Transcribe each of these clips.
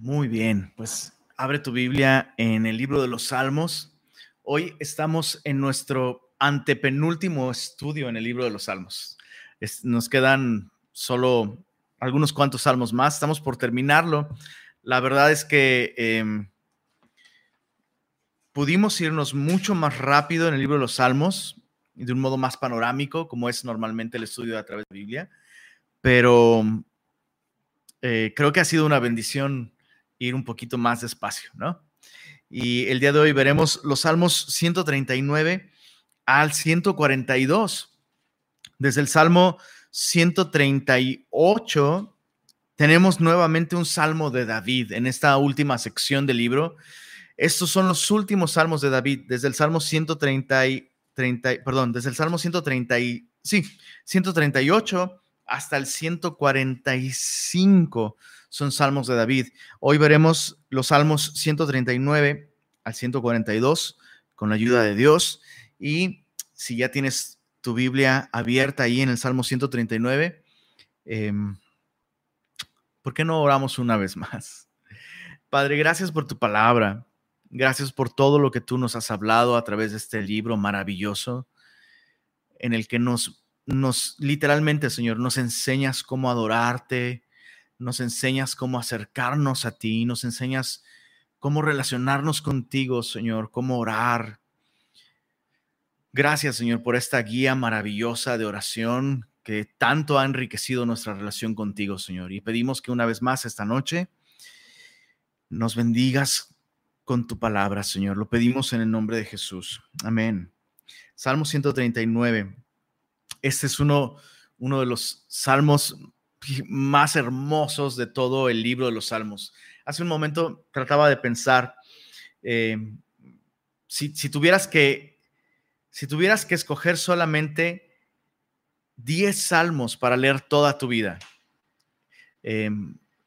Muy bien, pues abre tu Biblia en el libro de los Salmos. Hoy estamos en nuestro antepenúltimo estudio en el libro de los Salmos. nos quedan solo algunos cuantos salmos más, estamos por terminarlo. La verdad es que em, pudimos irnos mucho más rápido en el libro de los Salmos de un modo más panorámico, como es normalmente el estudio a través de Biblia, pero eh, creo que ha sido una bendición ir un poquito más despacio, ¿no? Y el día de hoy veremos los Salmos 139 al 142. Desde el Salmo 138 tenemos nuevamente un Salmo de David en esta última sección del libro. Estos son los últimos salmos de David, desde el Salmo 130, perdón, desde el Salmo 130, sí, 138 hasta el 145 son salmos de David. Hoy veremos los salmos 139 al 142 con la ayuda de Dios. Y si ya tienes tu Biblia abierta ahí en el Salmo 139, em, ¿por qué no oramos una vez más? Padre, gracias por tu palabra. Gracias por todo lo que tú nos has hablado a través de este libro maravilloso en el que nos, nos literalmente, Señor, nos enseñas cómo adorarte, nos enseñas cómo acercarnos a ti, nos enseñas cómo relacionarnos contigo, Señor, cómo orar. Gracias, Señor, por esta guía maravillosa de oración que tanto ha enriquecido nuestra relación contigo, Señor. Y pedimos que una vez más esta noche nos bendigas con tu palabra, Señor. Lo pedimos en el nombre de Jesús. Amén. Salmo 139. Este es uno, uno de los salmos más hermosos de todo el libro de los Salmos. Hace un momento trataba de pensar, eh, si, tuvieras que, si tuvieras que escoger solamente 10 salmos para leer toda tu vida, eh,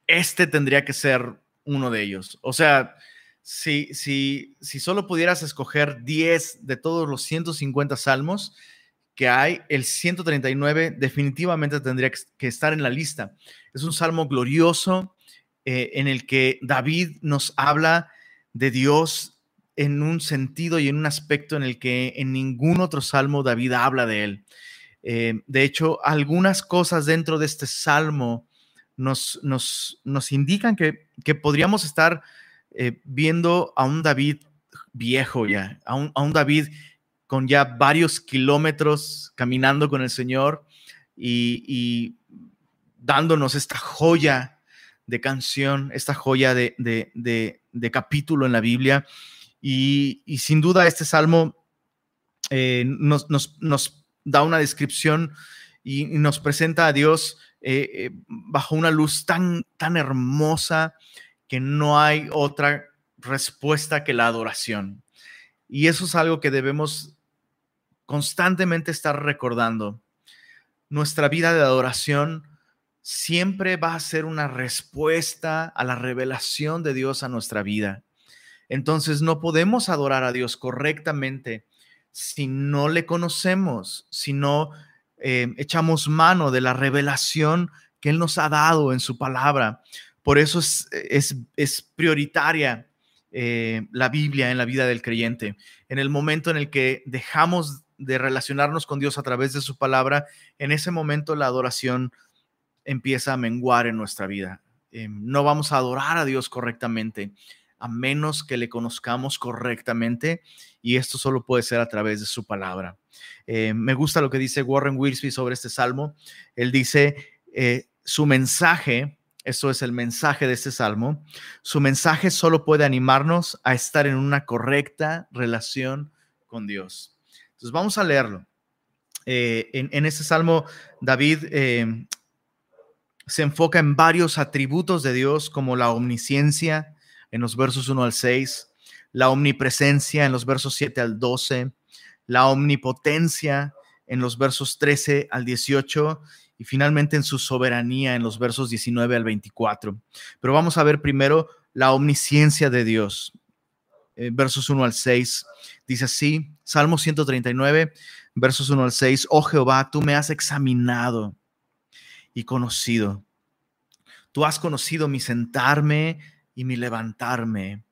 este tendría que ser uno de ellos. O sea, si, si, si solo pudieras escoger 10 de todos los 150 salmos, que hay, el 139 definitivamente tendría que estar en la lista. Es un salmo glorioso eh, en el que David nos habla de Dios en un sentido y en un aspecto en el que en ningún otro salmo David habla de él. Eh, de hecho, algunas cosas dentro de este salmo nos, nos, nos indican que, que, podríamos estar eh, viendo a un David viejo ya, a un, a un David con ya varios kilómetros caminando con el Señor y, dándonos esta joya de canción, esta joya de, capítulo en la Biblia. Y, sin duda este salmo eh, nos, da una descripción y, nos presenta a Dios eh, eh, bajo una luz tan, tan hermosa que no hay otra respuesta que la adoración. Y eso es algo que debemos constantemente estar recordando. Nuestra vida de adoración siempre va a ser una respuesta a la revelación de Dios a nuestra vida. Entonces no podemos adorar a Dios correctamente si no le conocemos, si no eh, echamos mano de la revelación que Él nos ha dado en su palabra. Por eso es, es, es prioritaria eh, la Biblia en la vida del creyente. En el momento en el que dejamos de relacionarnos con Dios a través de su palabra, en ese momento la adoración empieza a menguar en nuestra vida. Eh, no vamos a adorar a Dios correctamente a menos que le conozcamos correctamente y esto solo puede ser a través de su palabra. Eh, me gusta lo que dice Warren Wiersbe sobre este salmo. Él dice, eh, su mensaje, eso es el mensaje de este salmo, su mensaje solo puede animarnos a estar en una correcta relación con Dios. Entonces vamos a leerlo. Eh, en, este salmo, David eh, se enfoca en varios atributos de Dios, como la omnisciencia en los versos 1 al 6, la omnipresencia en los versos 7 al 12, la omnipotencia en los versos 13 al 18 y finalmente en su soberanía en los versos 19 al 24. Pero vamos a ver primero la omnisciencia de Dios. Eh, versos 1 al 6. Dice así, Salmo 139, versos 1 al 6, oh Jehová, tú me has examinado y conocido. Tú has conocido mi sentarme y y mi levantarme.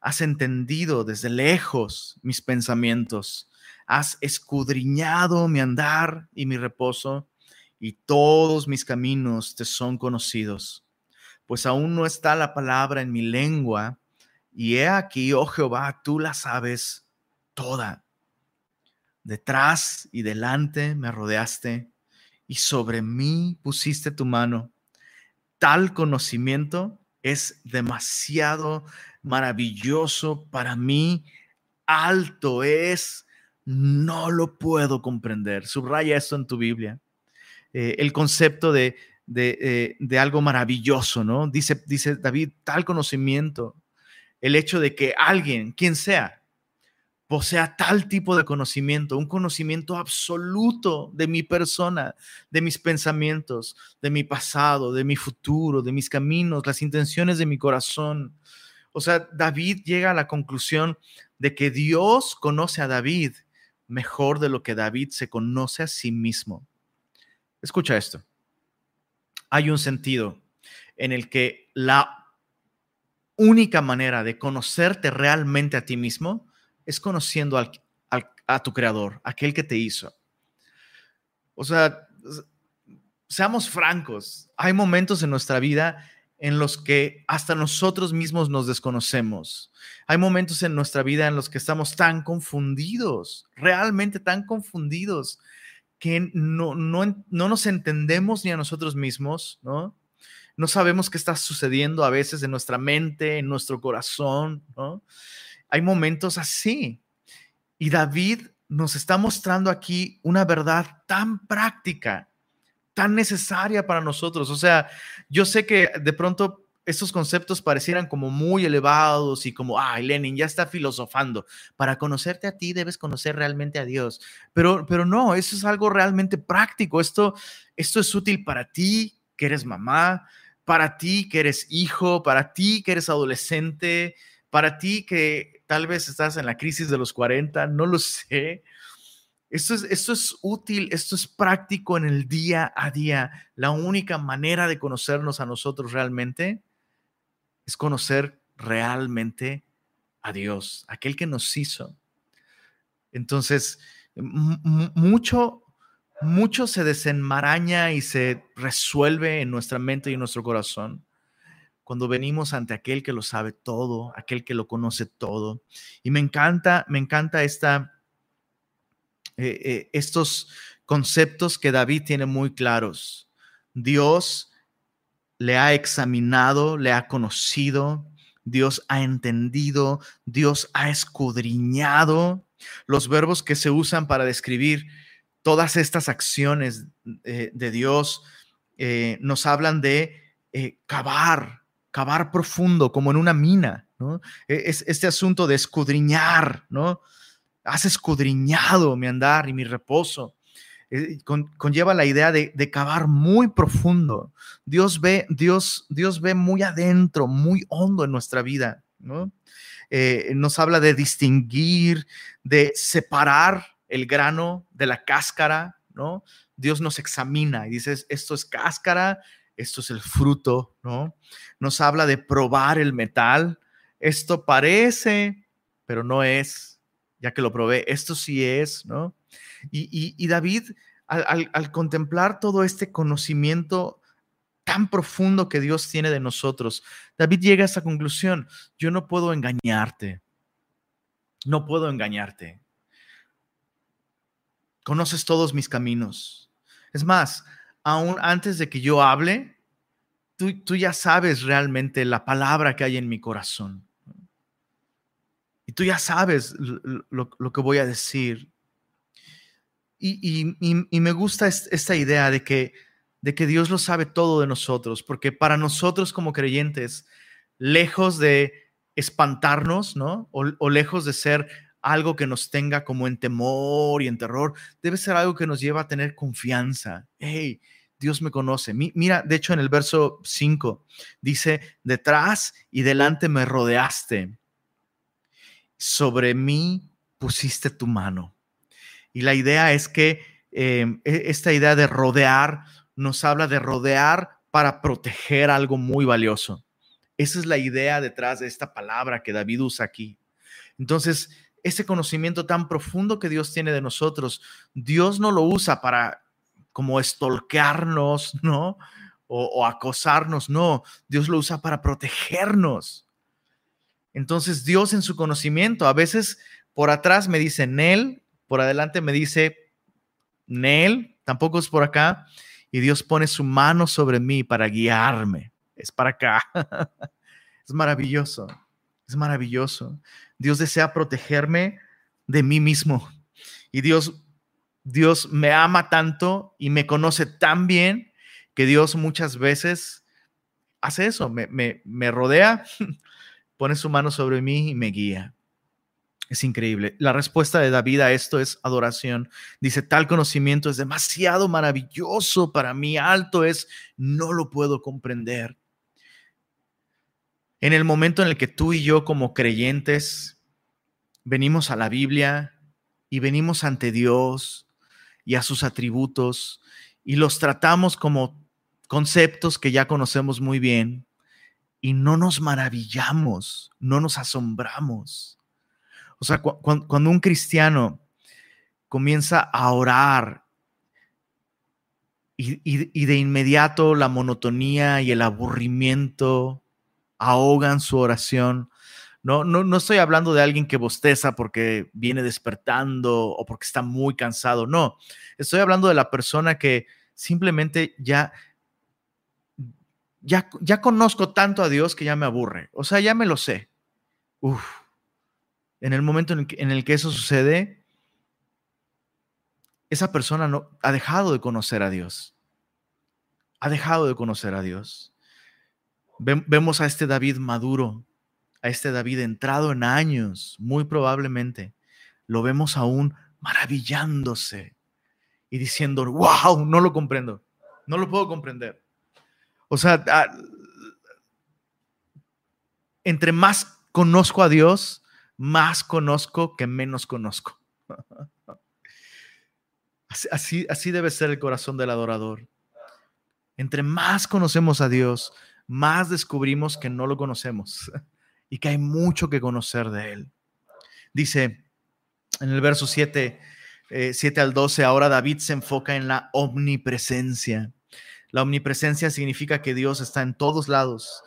Has entendido desde lejos mis pensamientos. Has escudriñado mi andar y mi reposo, y todos mis caminos te son conocidos. Pues aún no está la palabra en mi lengua, y he aquí, oh Jehová, tú la sabes toda. Detrás y delante me rodeaste, y sobre mí pusiste tu mano. Tal conocimiento es demasiado maravilloso para mí, alto es, no lo puedo comprender. Subraya esto en tu Biblia. Eh, el concepto de, eh, de, algo maravilloso, ¿no? Dice, dice David, tal conocimiento, el hecho de que alguien, quien sea, posea tal tipo de conocimiento, un conocimiento absoluto de mi persona, de mis pensamientos, de mi pasado, de mi futuro, de mis caminos, las intenciones de mi corazón. O sea, David llega a la conclusión de que Dios conoce a David mejor de lo que David se conoce a sí mismo. Escucha esto. Hay un sentido en el que la única manera de conocerte realmente a ti mismo es conociendo a tu creador, aquel que te hizo. O sea, seamos francos, hay momentos en nuestra vida en los que hasta nosotros mismos nos desconocemos. Hay momentos en nuestra vida en los que estamos tan confundidos, realmente tan confundidos, que no, no, no nos entendemos ni a nosotros mismos, ¿no? No sabemos qué está sucediendo a veces en nuestra mente, en nuestro corazón. Hay momentos así. Y David nos está mostrando aquí una verdad tan práctica, tan necesaria para nosotros. O sea, yo sé que de pronto estos conceptos parecieran como muy elevados y como, ay, Lenin ya está filosofando. Para conocerte a ti debes conocer realmente a Dios. Pero, pero no, eso es algo realmente práctico. Esto, esto es útil para ti, que eres mamá, para ti, que eres hijo, para ti, que eres adolescente, para ti que tal vez estás en la crisis de los 40, no lo sé. Esto es, esto es útil, esto es práctico en el día a día. La única manera de conocernos a nosotros realmente es conocer realmente a Dios, aquel que nos hizo. Entonces, mucho, mucho se desenmaraña y se resuelve en nuestra mente y en nuestro corazón cuando venimos ante aquel que lo sabe todo, aquel que lo conoce todo. Y me encanta, me encanta esta, eh, eh, estos conceptos que David tiene muy claros. Dios le ha examinado, le ha conocido, Dios ha entendido, Dios ha escudriñado. Los verbos que se usan para describir todas estas acciones eh, de Dios nos hablan de cavar, cavar profundo, como en una mina, ¿no? E, es este asunto de escudriñar, ¿no? Has escudriñado mi andar y mi reposo. Eh, conlleva la idea de, cavar muy profundo. Dios ve, Dios, Dios ve muy adentro, muy hondo en nuestra vida, ¿no? Eh, nos habla de distinguir, de separar el grano de la cáscara, ¿no? Dios nos examina y dice, esto es cáscara, esto es el fruto, ¿no? Nos habla de probar el metal. Esto parece, pero no es, ya que lo probé, esto sí es, ¿no? Y, David, al, contemplar todo este conocimiento tan profundo que Dios tiene de nosotros, David llega a esa conclusión, yo no puedo engañarte, no puedo engañarte. Conoces todos mis caminos. Es más, aún antes de que yo hable, tú, ya sabes realmente la palabra que hay en mi corazón. Y tú ya sabes lo, que voy a decir. Y, me gusta esta idea de que, de que Dios lo sabe todo de nosotros, porque para nosotros como creyentes, lejos de espantarnos, ¿no? O, lejos de ser algo que nos tenga como en temor y en terror, debe ser algo que nos lleva a tener confianza. Hey, Dios me conoce. Mira, de hecho en el verso 5 dice, detrás y delante me rodeaste, sobre mí pusiste tu mano. Y la idea es que em, e, esta idea de rodear nos habla de rodear para proteger algo muy valioso. Esa es la idea detrás de esta palabra que David usa aquí. Entonces, ese conocimiento tan profundo que Dios tiene de nosotros, Dios no lo usa para como estolquearnos, ¿no? O, acosarnos, no, Dios lo usa para protegernos. Entonces Dios en su conocimiento, a veces por atrás me dice Nel, por adelante me dice Nel, tampoco es por acá, y Dios pone su mano sobre mí para guiarme. Es para acá. es maravilloso, es maravilloso. Dios desea protegerme de mí mismo. Y Dios, Dios me ama tanto y me conoce tan bien que Dios muchas veces hace eso, me, me rodea, pone su mano sobre mí y me guía. Es increíble. La respuesta de David a esto es adoración. Dice, tal conocimiento es demasiado maravilloso para mí, alto es, no lo puedo comprender. En el momento en el que tú y yo como creyentes venimos a la Biblia y venimos ante Dios y a sus atributos y los tratamos como conceptos que ya conocemos muy bien y no nos maravillamos, no nos asombramos. O sea, cuando un cristiano comienza a orar y, de inmediato la monotonía y el aburrimiento ahogan su oración. No, no, no estoy hablando de alguien que bosteza porque viene despertando o porque está muy cansado. No, estoy hablando de la persona que simplemente ya, ya, ya conozco tanto a Dios que ya me aburre. O sea, ya me lo sé. Uf. En el momento en el, que, en el que eso sucede, esa persona no, ha dejado de conocer a Dios. Ha dejado de conocer a Dios. Vemos a este David maduro, a este David entrado en años, muy probablemente. Lo vemos aún maravillándose y diciendo, wow, no lo comprendo, no lo puedo comprender. O sea, ah, entre más conozco a Dios, más conozco que menos conozco. Así, así debe ser el corazón del adorador. Entre más conocemos a Dios, más descubrimos que no lo conocemos y que hay mucho que conocer de Él. Dice en el verso 7, 7 eh, al 12, ahora David se enfoca en la omnipresencia. La omnipresencia significa que Dios está en todos lados,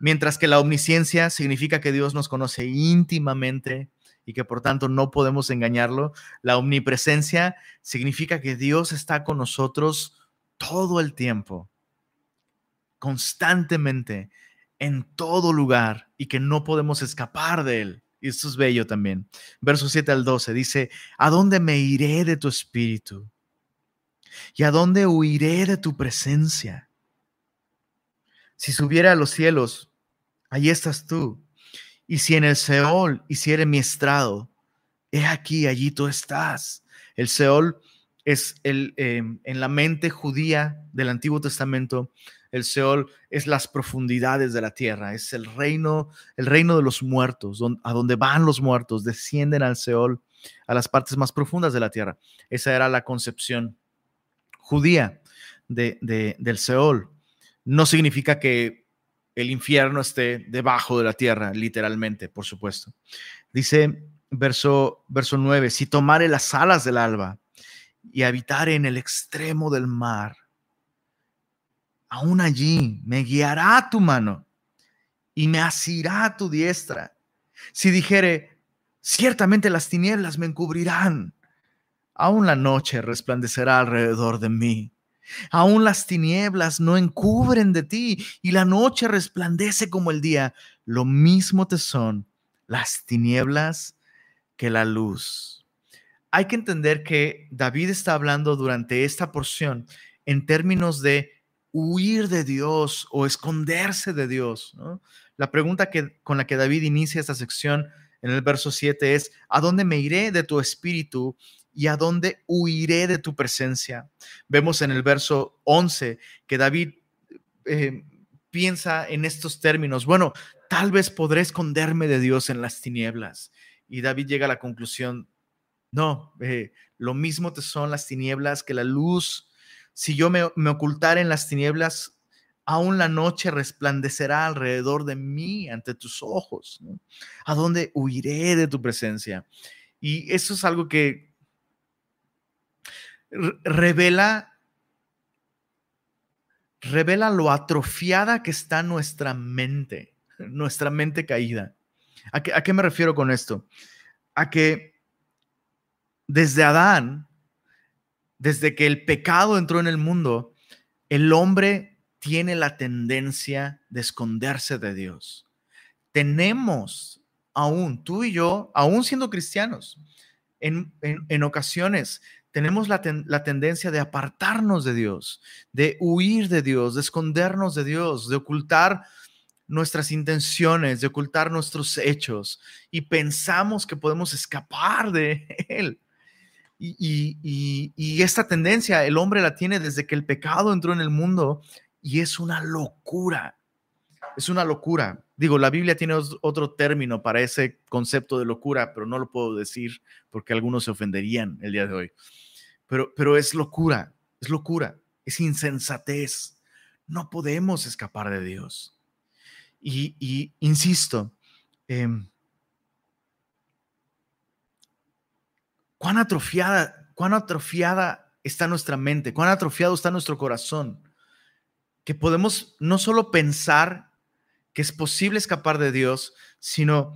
mientras que la omnisciencia significa que Dios nos conoce íntimamente y que por tanto no podemos engañarlo. La omnipresencia significa que Dios está con nosotros todo el tiempo constantemente en todo lugar y que no podemos escapar de él. Y esto es bello también. Verso 7 al 12 dice, ¿a dónde me iré de tu espíritu? ¿Y a dónde huiré de tu presencia? Si subiera a los cielos, allí estás tú. Y si en el Seol hiciere mi estrado, he aquí, allí tú estás. El Seol es el, em, en la mente judía del Antiguo Testamento, el Seol es las profundidades de la tierra, es el reino, el reino de los muertos, a donde van los muertos, descienden al Seol, a las partes más profundas de la tierra. Esa era la concepción judía de, del Seol. No significa que el infierno esté debajo de la tierra, literalmente, por supuesto. Dice verso, verso 9, si tomare las alas del alba y habitare en el extremo del mar, aún allí me guiará tu mano y me asirá tu diestra. Si dijere, ciertamente las tinieblas me encubrirán, aún la noche resplandecerá alrededor de mí. Aún las tinieblas no encubren de ti y la noche resplandece como el día. Lo mismo te son las tinieblas que la luz. Hay que entender que David está hablando durante esta porción en términos de huir de Dios o esconderse de Dios. La pregunta que, con la que David inicia esta sección en el verso 7 es, ¿a dónde me iré de tu espíritu y a dónde huiré de tu presencia? Vemos en el verso 11 que David eh, piensa en estos términos, bueno, tal vez podré esconderme de Dios en las tinieblas. Y David llega a la conclusión, no, eh, lo mismo te son las tinieblas que la luz si yo me, me en las tinieblas, aún la noche resplandecerá alrededor de mí ante tus ojos. ¿A dónde huiré de tu presencia? Y eso es algo que revela, revela lo atrofiada que está nuestra mente, nuestra mente caída. ¿A qué, ¿A qué me refiero con esto? A que desde Adán, desde que el pecado entró en el mundo, el hombre tiene la tendencia de esconderse de Dios. Tenemos aún, tú y yo, aún siendo cristianos, en, en, ocasiones tenemos la, la, tendencia de apartarnos de Dios, de huir de Dios, de escondernos de Dios, de ocultar nuestras intenciones, de ocultar nuestros hechos y pensamos que podemos escapar de Él. Y, esta tendencia el hombre la tiene desde que el pecado entró en el mundo y es una locura. Es una locura. Digo, la Biblia tiene otro término para ese concepto de locura, pero no lo puedo decir porque algunos se ofenderían el día de hoy. Pero, pero es locura, es locura, es insensatez. No podemos escapar de Dios. Y, insisto, em, cuán atrofiada, cuán atrofiada está nuestra mente, cuán atrofiado está nuestro corazón que podemos no solo pensar que es posible escapar de Dios, sino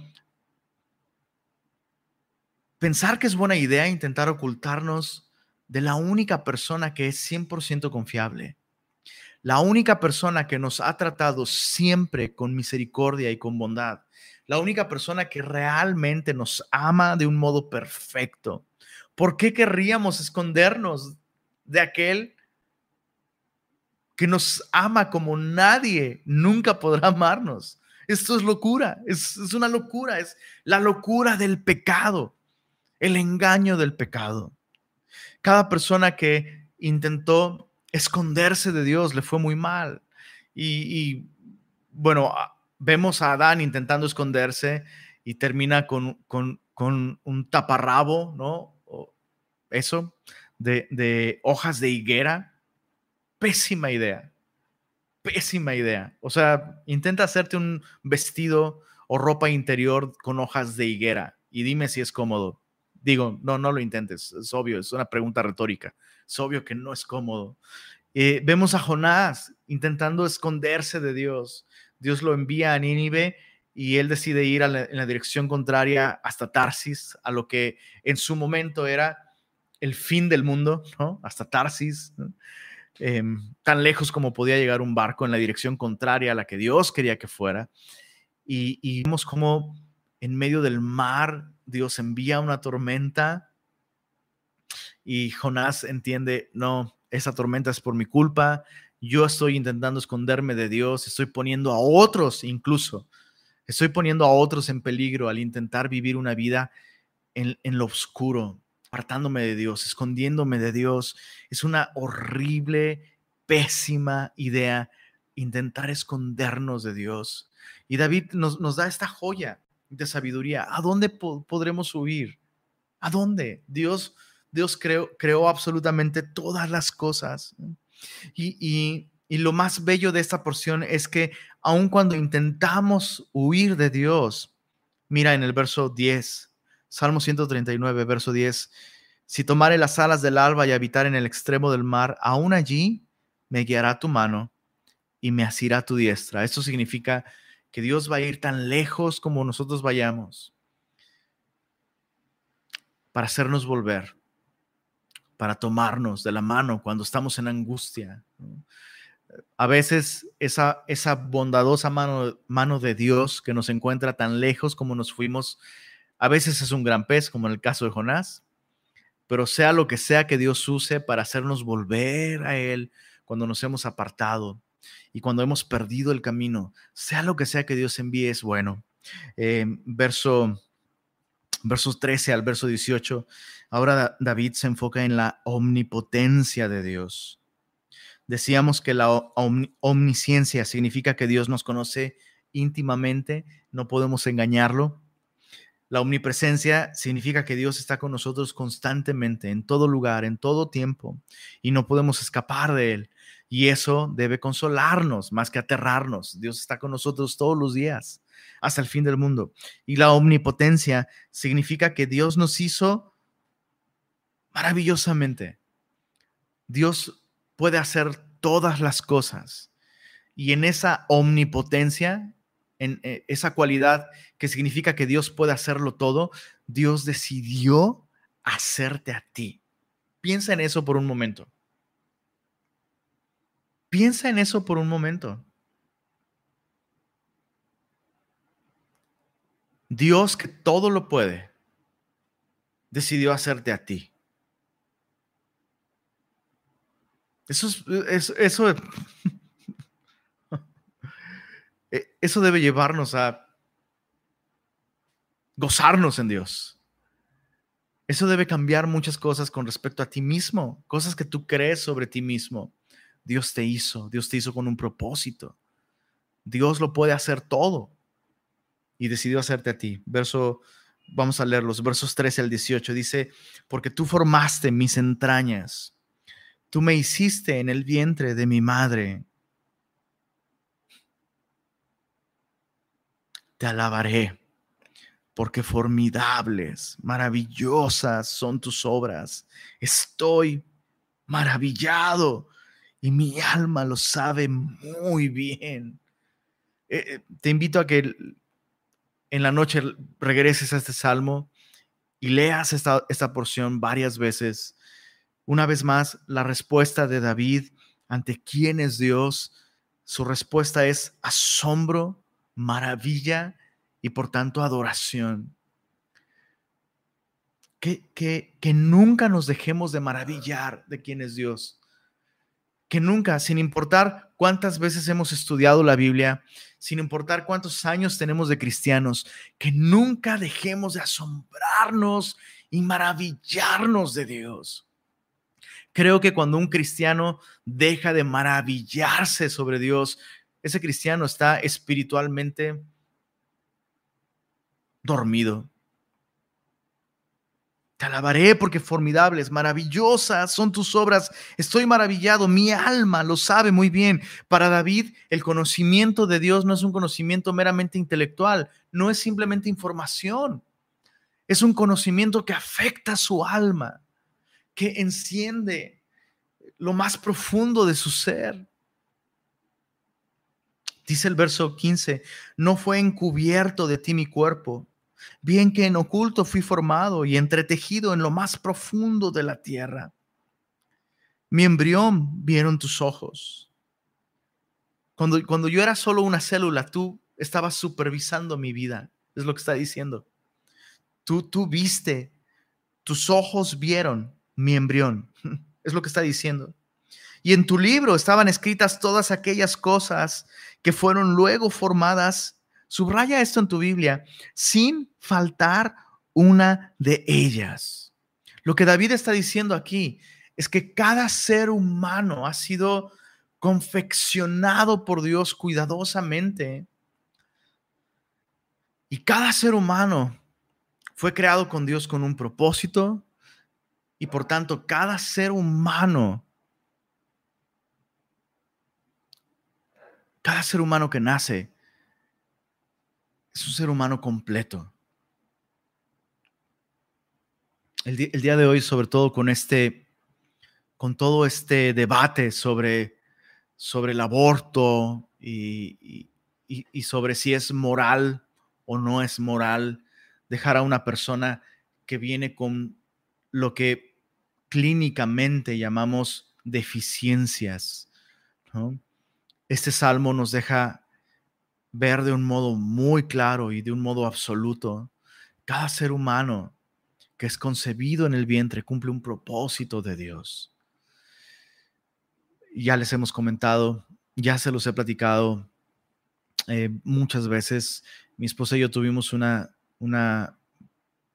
pensar que es buena idea intentar ocultarnos de la única persona que es 100% confiable. La única persona que nos ha tratado siempre con misericordia y con bondad. La única persona que realmente nos ama de un modo perfecto. ¿Por qué querríamos escondernos de aquel que nos ama como nadie nunca podrá amarnos. Esto es locura, es, una locura, es la locura del pecado, el engaño del pecado. Cada persona que intentó esconderse de Dios le fue muy mal. Y, bueno, vemos a Adán intentando esconderse y termina con, con, un taparrabo, ¿no? Eso, de, hojas de higuera pésima idea. Pésima idea. O sea, intenta hacerte un vestido o ropa interior con hojas de higuera y dime si es cómodo. Digo, no, no lo intentes. Es obvio, es una pregunta retórica. Es obvio que no es cómodo. Eh, vemos a Jonás intentando esconderse de Dios. Dios lo envía a Nínive y él decide ir en la dirección contraria hasta Tarsis, a lo que en su momento era el fin del mundo. Hasta Tarsis. Em, tan lejos como podía llegar un barco en la dirección contraria a la que Dios quería que fuera. Y, vemos cómo en medio del mar Dios envía una tormenta y Jonás entiende, no, esa tormenta es por mi culpa, yo estoy intentando esconderme de Dios, estoy poniendo a otros incluso, estoy poniendo a otros en peligro al intentar vivir una vida en, en lo oscuro, apartándome de Dios, escondiéndome de Dios. Es una horrible, pésima idea intentar escondernos de Dios. Y David nos, nos da esta joya de sabiduría. ¿A dónde podremos huir? ¿A dónde? Dios, Dios creó, creó absolutamente todas las cosas. Y, y, y lo más bello de esta porción es que aun cuando intentamos huir de Dios, mira en el verso 10, Salmo 139, verso 10. Si tomare las alas del alba y habitar en el extremo del mar, aún allí me guiará tu mano y me asirá tu diestra. Esto significa que Dios va a ir tan lejos como nosotros vayamos para hacernos volver, para tomarnos de la mano cuando estamos en angustia. A veces esa, esa bondadosa mano, mano de Dios que nos encuentra tan lejos como nos fuimos a veces es un gran pez, como en el caso de Jonás, pero sea lo que sea que Dios use para hacernos volver a Él cuando nos hemos apartado y cuando hemos perdido el camino, sea lo que sea que Dios envíe, es bueno. Eh, verso, versos 13 al verso 18, ahora David se enfoca en la omnipotencia de Dios. Decíamos que la omnisciencia significa que Dios nos conoce íntimamente, no podemos engañarlo, la omnipresencia significa que Dios está con nosotros constantemente, en todo lugar, en todo tiempo, y no podemos escapar de Él. Y eso debe consolarnos más que aterrarnos. Dios está con nosotros todos los días, hasta el fin del mundo. Y la omnipotencia significa que Dios nos hizo maravillosamente. Dios puede hacer todas las cosas. Y en esa omnipotencia, en eh, esa cualidad que significa que Dios puede hacerlo todo, Dios decidió hacerte a ti. Piensa en eso por un momento. Piensa en eso por un momento. Dios que todo lo puede, decidió hacerte a ti. Eso es, eso, eso debe llevarnos a gozarnos en Dios. Eso debe cambiar muchas cosas con respecto a ti mismo, cosas que tú crees sobre ti mismo. Dios te hizo, Dios te hizo con un propósito. Dios lo puede hacer todo y decidió hacerte a ti. Verso, vamos a leer los versos 13 al 18. Dice, porque tú formaste mis entrañas, tú me hiciste en el vientre de mi madre. Te alabaré, porque formidables, maravillosas son tus obras. Estoy maravillado y mi alma lo sabe muy bien. Eh, eh, te invito a que en la noche regreses a este salmo y leas esta, esta porción varias veces. Una vez más, la respuesta de David ante quién es Dios, su respuesta es asombro, maravilla y por tanto adoración. Que, que, que, nunca nos dejemos de maravillar de quién es Dios que nunca, sin importar cuántas veces hemos estudiado la Biblia, sin importar cuántos años tenemos de cristianos, que nunca dejemos de asombrarnos y maravillarnos de Dios. Creo que cuando un cristiano deja de maravillarse sobre Dios, ese cristiano está espiritualmente dormido. Te alabaré porque formidables, maravillosas son tus obras. Estoy maravillado, mi alma lo sabe muy bien. Para David, el conocimiento de Dios no es un conocimiento meramente intelectual, no es simplemente información. Es un conocimiento que afecta su alma, que enciende lo más profundo de su ser. Dice el verso 15, no fue encubierto de ti mi cuerpo bien que en oculto fui formado y entretejido en lo más profundo de la tierra. Mi embrión vieron tus ojos. Cuando, cuando yo era solo una célula, tú estabas supervisando mi vida, es lo que está diciendo. Tú, tú viste, tus ojos vieron mi embrión, es lo que está diciendo. Y en tu libro estaban escritas todas aquellas cosas que fueron luego formadas Subraya esto en tu Biblia, sin faltar una de ellas. Lo que David está diciendo aquí es que cada ser humano ha sido confeccionado por Dios cuidadosamente. Y cada ser humano fue creado con Dios con un propósito. Y por tanto, cada ser humano, cada ser humano que nace, es un ser humano completo. El, día de hoy, sobre todo con este, con todo este debate sobre, sobre el aborto y, y sobre si es moral o no es moral dejar a una persona que viene con lo que clínicamente llamamos deficiencias. Este salmo nos deja ver de un modo muy claro y de un modo absoluto. Cada ser humano que es concebido en el vientre cumple un propósito de Dios. Ya les hemos comentado, ya se los he platicado eh, muchas veces. Mi esposa y yo tuvimos una, una,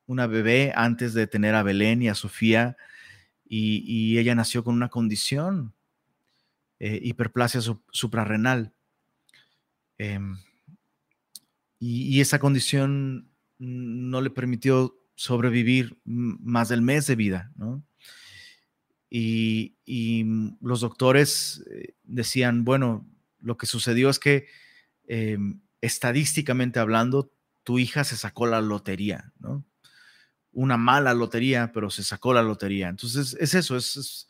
una bebé antes de tener a Belén y a Sofía y, ella nació con una condición, eh, hiperplasia suprarrenal. Em, y, esa condición no le permitió sobrevivir más del mes de vida, y, los doctores eh, decían, bueno, lo que sucedió es que em, estadísticamente hablando, tu hija se sacó la lotería, ¿no? Una mala lotería, pero se sacó la lotería. Entonces, es eso, es, es,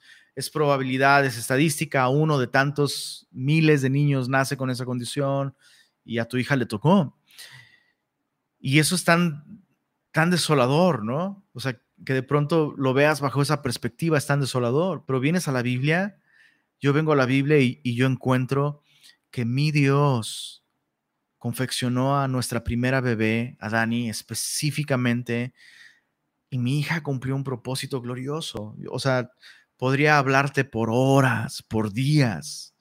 probabilidad, es estadística, uno de tantos miles de niños nace con esa condición y a tu hija le tocó. Y eso es tan, tan desolador, ¿no? O sea, que de pronto lo veas bajo esa perspectiva es tan desolador, pero vienes a la Biblia, yo vengo a la Biblia y, y yo encuentro que mi Dios, confeccionó a nuestra primera bebé, a Dani, específicamente, y mi hija cumplió un propósito glorioso. O sea, podría hablarte por horas, por días.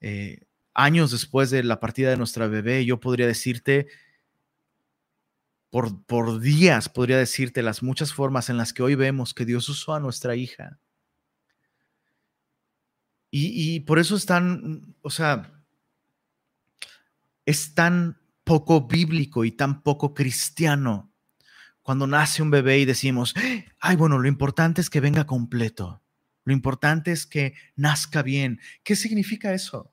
Eh, años después de la partida de nuestra bebé, yo podría decirte, por, por días, podría decirte las muchas formas en las que hoy vemos que Dios usó a nuestra hija. Y, y por eso están, o sea, es tan poco bíblico y tan poco cristiano cuando nace un bebé y decimos, ay, bueno, lo importante es que venga completo. Lo importante es que nazca bien. ¿Qué significa eso?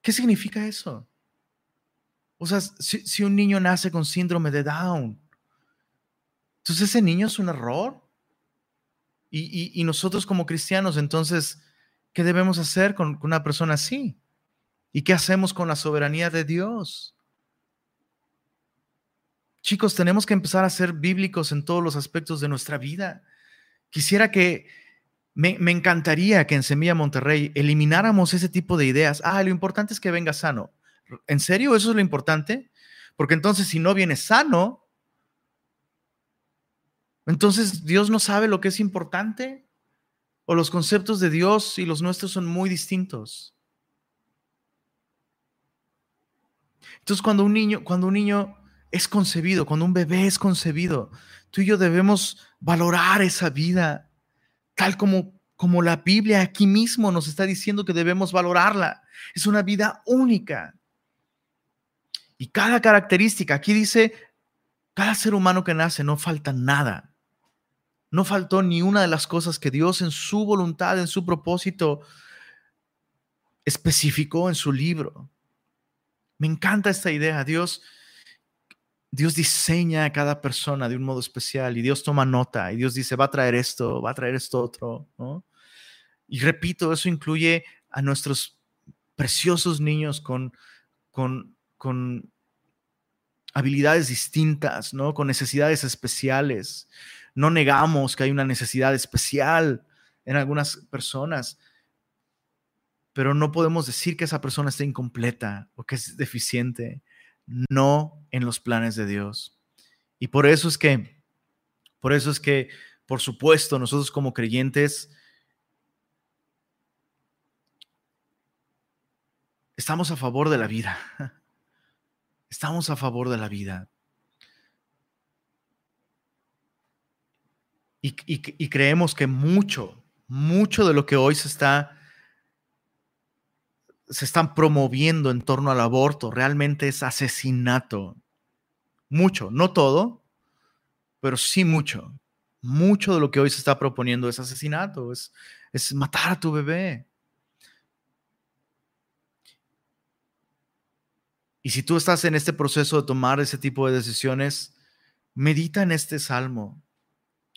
¿Qué significa eso? O sea, si, un niño nace con síndrome de Down, entonces ese niño es un error. Y, nosotros como cristianos, entonces, ¿qué debemos hacer con una persona así? ¿Y qué hacemos con la soberanía de Dios? Chicos, tenemos que empezar a ser bíblicos en todos los aspectos de nuestra vida. Quisiera que, me, encantaría que en Semilla Monterrey elimináramos ese tipo de ideas. Ah, lo importante es que venga sano. ¿En serio eso es lo importante? Porque entonces si no viene sano, entonces Dios no sabe lo que es importante. O los conceptos de Dios y los nuestros son muy distintos. Entonces, cuando un niño, cuando un niño es concebido, cuando un bebé es concebido, tú y yo debemos valorar esa vida, tal como, como la Biblia aquí mismo nos está diciendo que debemos valorarla. Es una vida única. Y cada característica, aquí dice, cada ser humano que nace no falta nada. No faltó ni una de las cosas que Dios en su voluntad, en su propósito, especificó en su libro. Me encanta esta idea. Dios, Dios diseña a cada persona de un modo especial y Dios toma nota y Dios dice, va a traer esto, va a traer esto otro. Y repito, eso incluye a nuestros preciosos niños con, con, con habilidades distintas, ¿no? con necesidades especiales. No negamos que hay una necesidad especial en algunas personas, pero no podemos decir que esa persona esté incompleta o que es deficiente, no en los planes de Dios. Y por eso es que, por eso es que, por supuesto, nosotros como creyentes estamos a favor de la vida. Estamos a favor de la vida. Y, y creemos que mucho, mucho de lo que hoy se está se están promoviendo en torno al aborto realmente es asesinato. Mucho, no todo, pero sí mucho. Mucho de lo que hoy se está proponiendo es asesinato, es, matar a tu bebé. Y si tú estás en este proceso de tomar ese tipo de decisiones, medita en este salmo,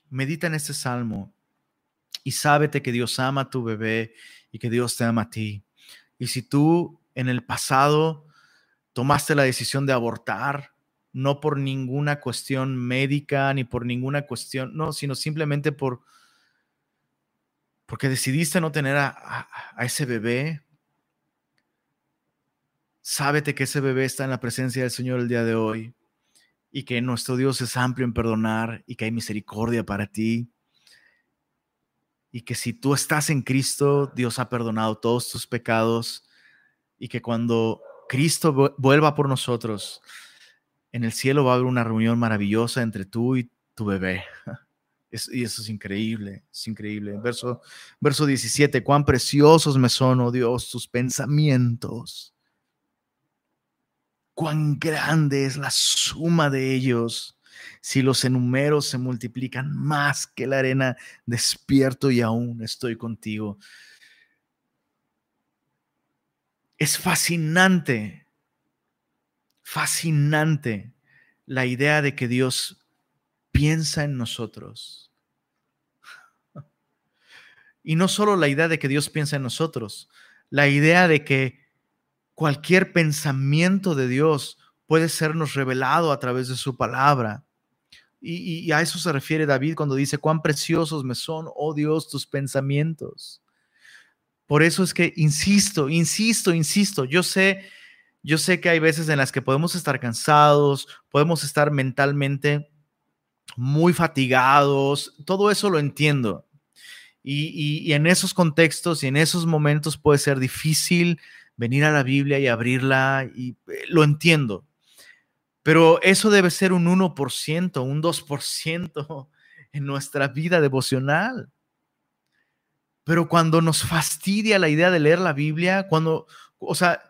medita en este salmo y sábete que Dios ama a tu bebé y que Dios te ama a ti. Y si tú en el pasado tomaste la decisión de abortar, no por ninguna cuestión médica ni por ninguna cuestión, no, sino simplemente por porque decidiste no tener a, a ese bebé, sábete que ese bebé está en la presencia del Señor el día de hoy y que nuestro Dios es amplio en perdonar y que hay misericordia para ti y que si tú estás en Cristo, Dios ha perdonado todos tus pecados y que cuando Cristo vuelva por nosotros, en el cielo va a haber una reunión maravillosa entre tú y tu bebé. y eso es increíble, es increíble. Verso, verso 17, cuán preciosos me son, oh Dios, tus pensamientos. Cuán grande es la suma de ellos. Si los enumero se multiplican más que la arena, despierto y aún estoy contigo. Es fascinante, fascinante la idea de que Dios piensa en nosotros. Y no solo la idea de que Dios piensa en nosotros, la idea de que cualquier pensamiento de Dios puede sernos revelado a través de su palabra. Y, a eso se refiere David cuando dice, cuán preciosos me son, oh Dios, tus pensamientos. Por eso es que insisto, insisto, insisto, yo sé, yo sé que hay veces en las que podemos estar cansados, podemos estar mentalmente muy fatigados, todo eso lo entiendo. Y, en esos contextos y en esos momentos puede ser difícil venir a la Biblia y abrirla y eh, lo entiendo. Pero eso debe ser un 1%, un 2% en nuestra vida devocional. Pero cuando nos fastidia la idea de leer la Biblia, cuando, o sea,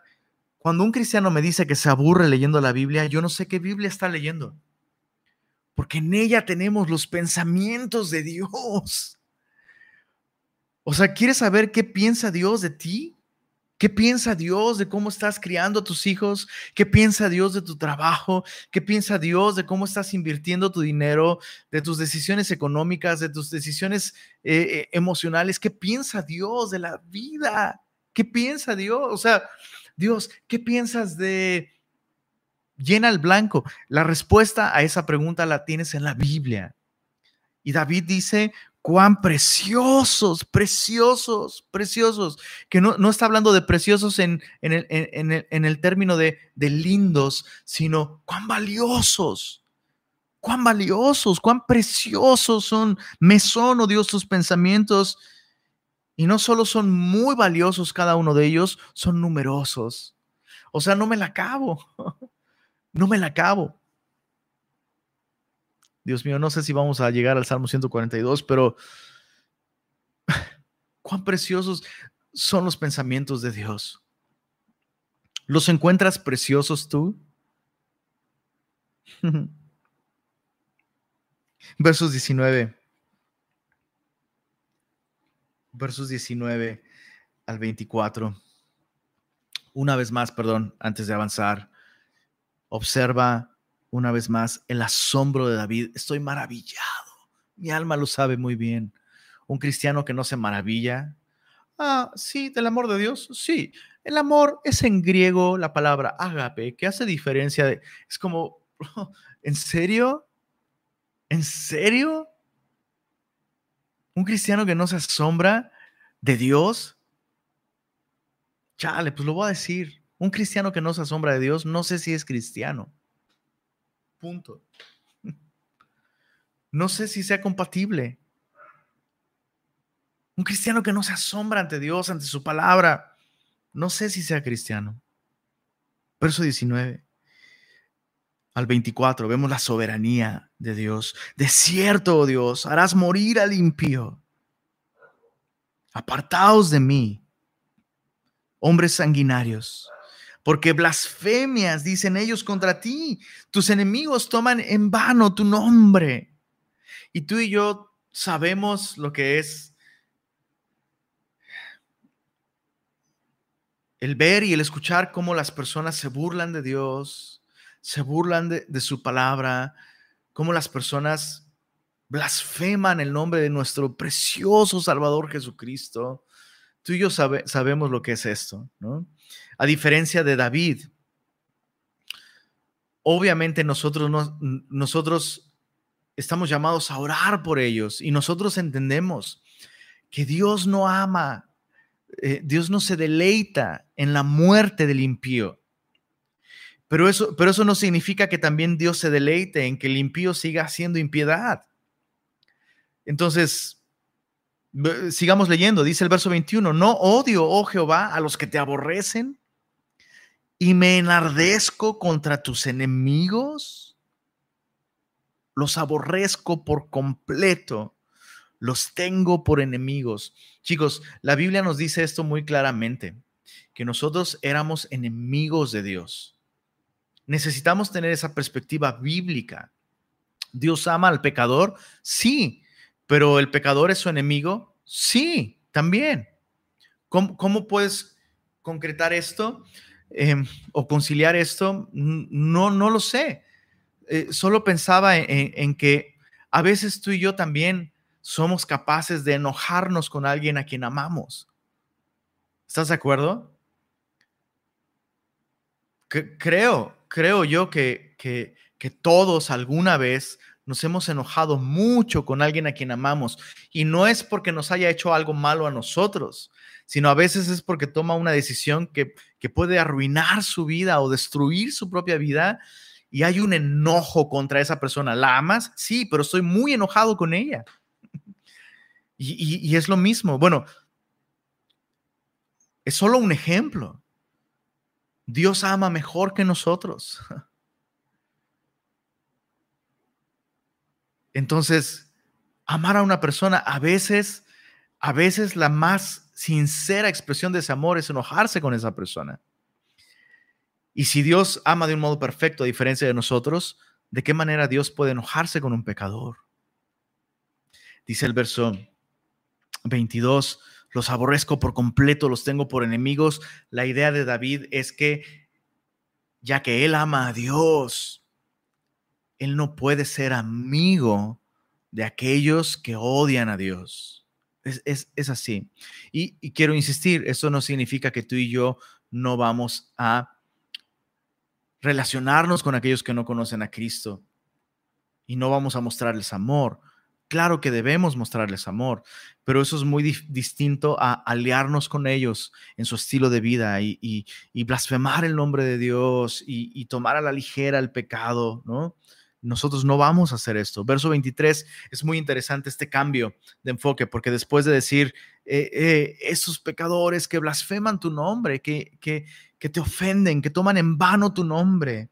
cuando un cristiano me dice que se aburre leyendo la Biblia, yo no sé qué Biblia está leyendo. Porque en ella tenemos los pensamientos de Dios. O sea, ¿quieres saber qué piensa Dios de ti? ¿Qué piensa Dios de cómo estás criando a tus hijos? ¿Qué piensa Dios de tu trabajo? ¿Qué piensa Dios de cómo estás invirtiendo tu dinero, de tus decisiones económicas, de tus decisiones eh, eh, emocionales? ¿Qué piensa Dios de la vida? ¿Qué piensa Dios? O sea, Dios, ¿qué piensas de... Llena el blanco. La respuesta a esa pregunta la tienes en la Biblia. Y David dice, cuán preciosos, preciosos, preciosos, que no, no está hablando de preciosos en, en, el, en, el, término de, de lindos, sino cuán valiosos, cuán valiosos, cuán preciosos son, me son, oh Dios, tus pensamientos. Y no solo son muy valiosos cada uno de ellos, son numerosos. O sea, no me la acabo, no me la acabo. Dios mío, no sé si vamos a llegar al Salmo 142, pero cuán preciosos son los pensamientos de Dios. ¿Los encuentras preciosos tú? Versos 19. Versos 19 al 24. Una vez más, perdón, antes de avanzar, observa una vez más el asombro de David. Estoy maravillado. Mi alma lo sabe muy bien. Un cristiano que no se maravilla. Ah, sí, del amor de Dios. Sí, el amor es en griego la palabra agape, que hace diferencia de... Es como, ¿en serio? ¿En serio? Un cristiano que no se asombra de Dios. Chale, pues lo voy a decir. Un cristiano que no se asombra de Dios, no sé si es cristiano. No sé si sea compatible. Un cristiano que no se asombra ante Dios, ante su palabra, no sé si sea cristiano. Verso 19 al 24 vemos la soberanía de Dios. De cierto, oh Dios, harás morir al impío. Apartaos de mí, hombres sanguinarios porque blasfemias dicen ellos contra ti. Tus enemigos toman en vano tu nombre. Y tú y yo sabemos lo que es el ver y el escuchar cómo las personas se burlan de Dios, se burlan de, su palabra, cómo las personas blasfeman el nombre de nuestro precioso Salvador Jesucristo. Tú y yo sabemos lo que es esto, ¿no? A diferencia de David, obviamente nosotros, nosotros estamos llamados a orar por ellos y nosotros entendemos que Dios no ama, eh, Dios no se deleita en la muerte del impío. Pero eso, pero eso no significa que también Dios se deleite en que el impío siga haciendo impiedad. Entonces, sigamos leyendo, dice el verso 21, no odio, oh Jehová, a los que te aborrecen y me enardezco contra tus enemigos, los aborrezco por completo, los tengo por enemigos. Chicos, la Biblia nos dice esto muy claramente, que nosotros éramos enemigos de Dios. Necesitamos tener esa perspectiva bíblica. ¿Dios ama al pecador? Sí, pero ¿el pecador es su enemigo? Sí, también. ¿Cómo, puedes concretar esto em, o conciliar esto? No, no lo sé. Eh, solo pensaba en, que a veces tú y yo también somos capaces de enojarnos con alguien a quien amamos. ¿Estás de acuerdo? creo, creo yo que, que todos alguna vez nos hemos enojado mucho con alguien a quien amamos y no es porque nos haya hecho algo malo a nosotros, sino a veces es porque toma una decisión que, que puede arruinar su vida o destruir su propia vida y hay un enojo contra esa persona. ¿La amas? Sí, pero estoy muy enojado con ella. Y, y es lo mismo. Bueno, es solo un ejemplo. Dios ama mejor que nosotros. Entonces, amar a una persona a veces, a veces la más sincera expresión de ese amor es enojarse con esa persona. Y si Dios ama de un modo perfecto, a diferencia de nosotros, ¿de qué manera Dios puede enojarse con un pecador? Dice el verso 22, los aborrezco por completo, los tengo por enemigos. La idea de David es que ya que él ama a Dios, él no puede ser amigo de aquellos que odian a Dios. Es, así. Y, quiero insistir, eso no significa que tú y yo no vamos a relacionarnos con aquellos que no conocen a Cristo y no vamos a mostrarles amor. Claro que debemos mostrarles amor, pero eso es muy distinto a aliarnos con ellos en su estilo de vida y, blasfemar el nombre de Dios y, y, tomar a la ligera el pecado, ¿no? Nosotros no vamos a hacer esto. Verso 23 es muy interesante este cambio de enfoque, porque después de decir, eh, eh, esos pecadores que blasfeman tu nombre, que, que, que te ofenden, que toman en vano tu nombre,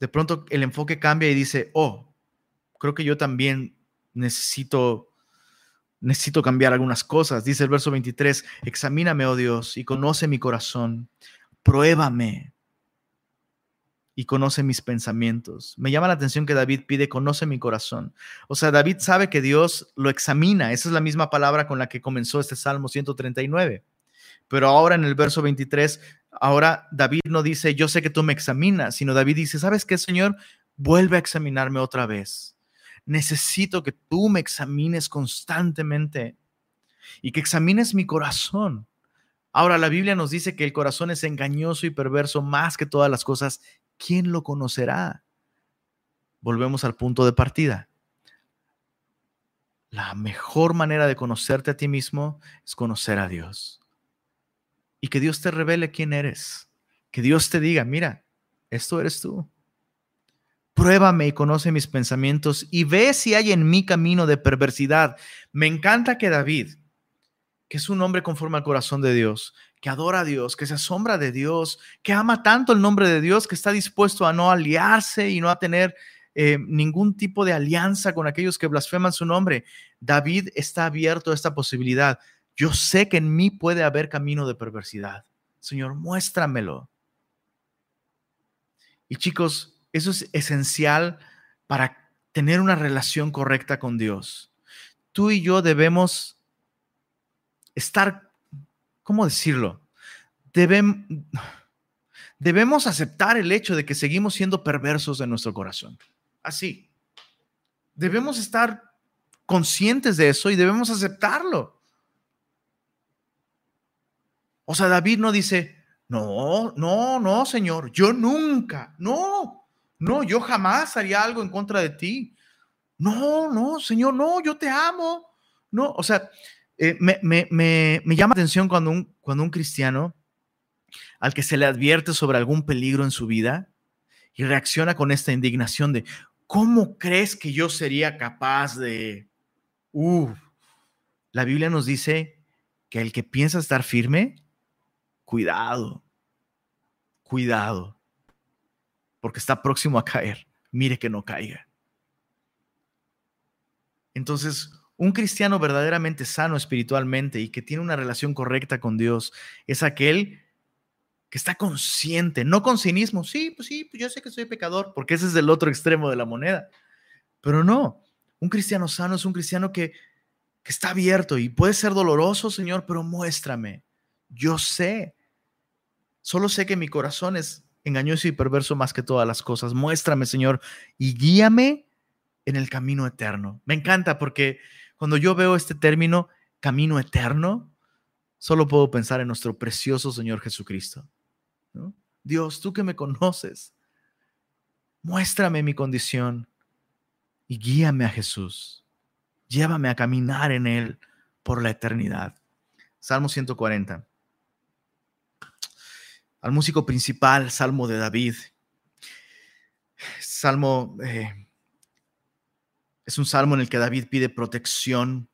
de pronto el enfoque cambia y dice, oh, creo que yo también necesito necesito cambiar algunas cosas. Dice el verso 23, examíname, oh Dios, y conoce mi corazón, pruébame y conoce mis pensamientos. Me llama la atención que David pide, conoce mi corazón. O sea, David sabe que Dios lo examina. Esa es la misma palabra con la que comenzó este Salmo 139. Pero ahora en el verso 23, ahora David no dice, yo sé que tú me examinas, sino David dice, ¿sabes qué, Señor? Vuelve a examinarme otra vez. Necesito que tú me examines constantemente y que examines mi corazón. Ahora, la Biblia nos dice que el corazón es engañoso y perverso más que todas las cosas ¿quién lo conocerá? Volvemos al punto de partida. La mejor manera de conocerte a ti mismo es conocer a Dios. Y que Dios te revele quién eres. Que Dios te diga, mira, esto eres tú. Pruébame y conoce mis pensamientos y ve si hay en mí camino de perversidad. Me encanta que David, que es un hombre conforme al corazón de Dios, que adora a Dios, que se asombra de Dios, que ama tanto el nombre de Dios, que está dispuesto a no aliarse y no a tener eh, ningún tipo de alianza con aquellos que blasfeman su nombre. David está abierto a esta posibilidad. Yo sé que en mí puede haber camino de perversidad. Señor, muéstramelo. Y chicos, eso es esencial para tener una relación correcta con Dios. Tú y yo debemos estar ¿cómo decirlo? debemos aceptar el hecho de que seguimos siendo perversos en nuestro corazón. Así. Debemos estar conscientes de eso y debemos aceptarlo. O sea, David no dice, no, no, no, Señor, yo nunca, no, no, yo jamás haría algo en contra de ti. No, no, Señor, no, yo te amo. No, o sea, eh, me, llama atención cuando un, cuando un cristiano al que se le advierte sobre algún peligro en su vida y reacciona con esta indignación de, ¿cómo crees que yo sería capaz de... Uh, la Biblia nos dice que el que piensa estar firme, cuidado, cuidado, porque está próximo a caer. Mire que no caiga. Entonces, un cristiano verdaderamente sano espiritualmente y que tiene una relación correcta con Dios es aquel que está consciente, no con cinismo, sí, pues sí, pues yo sé que soy pecador, porque ese es el otro extremo de la moneda. Pero no, un cristiano sano es un cristiano que, que está abierto y puede ser doloroso, Señor, pero muéstrame. Yo sé, solo sé que mi corazón es engañoso y perverso más que todas las cosas. Muéstrame, Señor, y guíame en el camino eterno. Me encanta porque cuando yo veo este término, camino eterno, solo puedo pensar en nuestro precioso Señor Jesucristo. Dios, tú que me conoces, muéstrame mi condición y guíame a Jesús. Llévame a caminar en Él por la eternidad. Salmo 140. Al músico principal, Salmo de David. Salmo eh, es un salmo en el que David pide protección,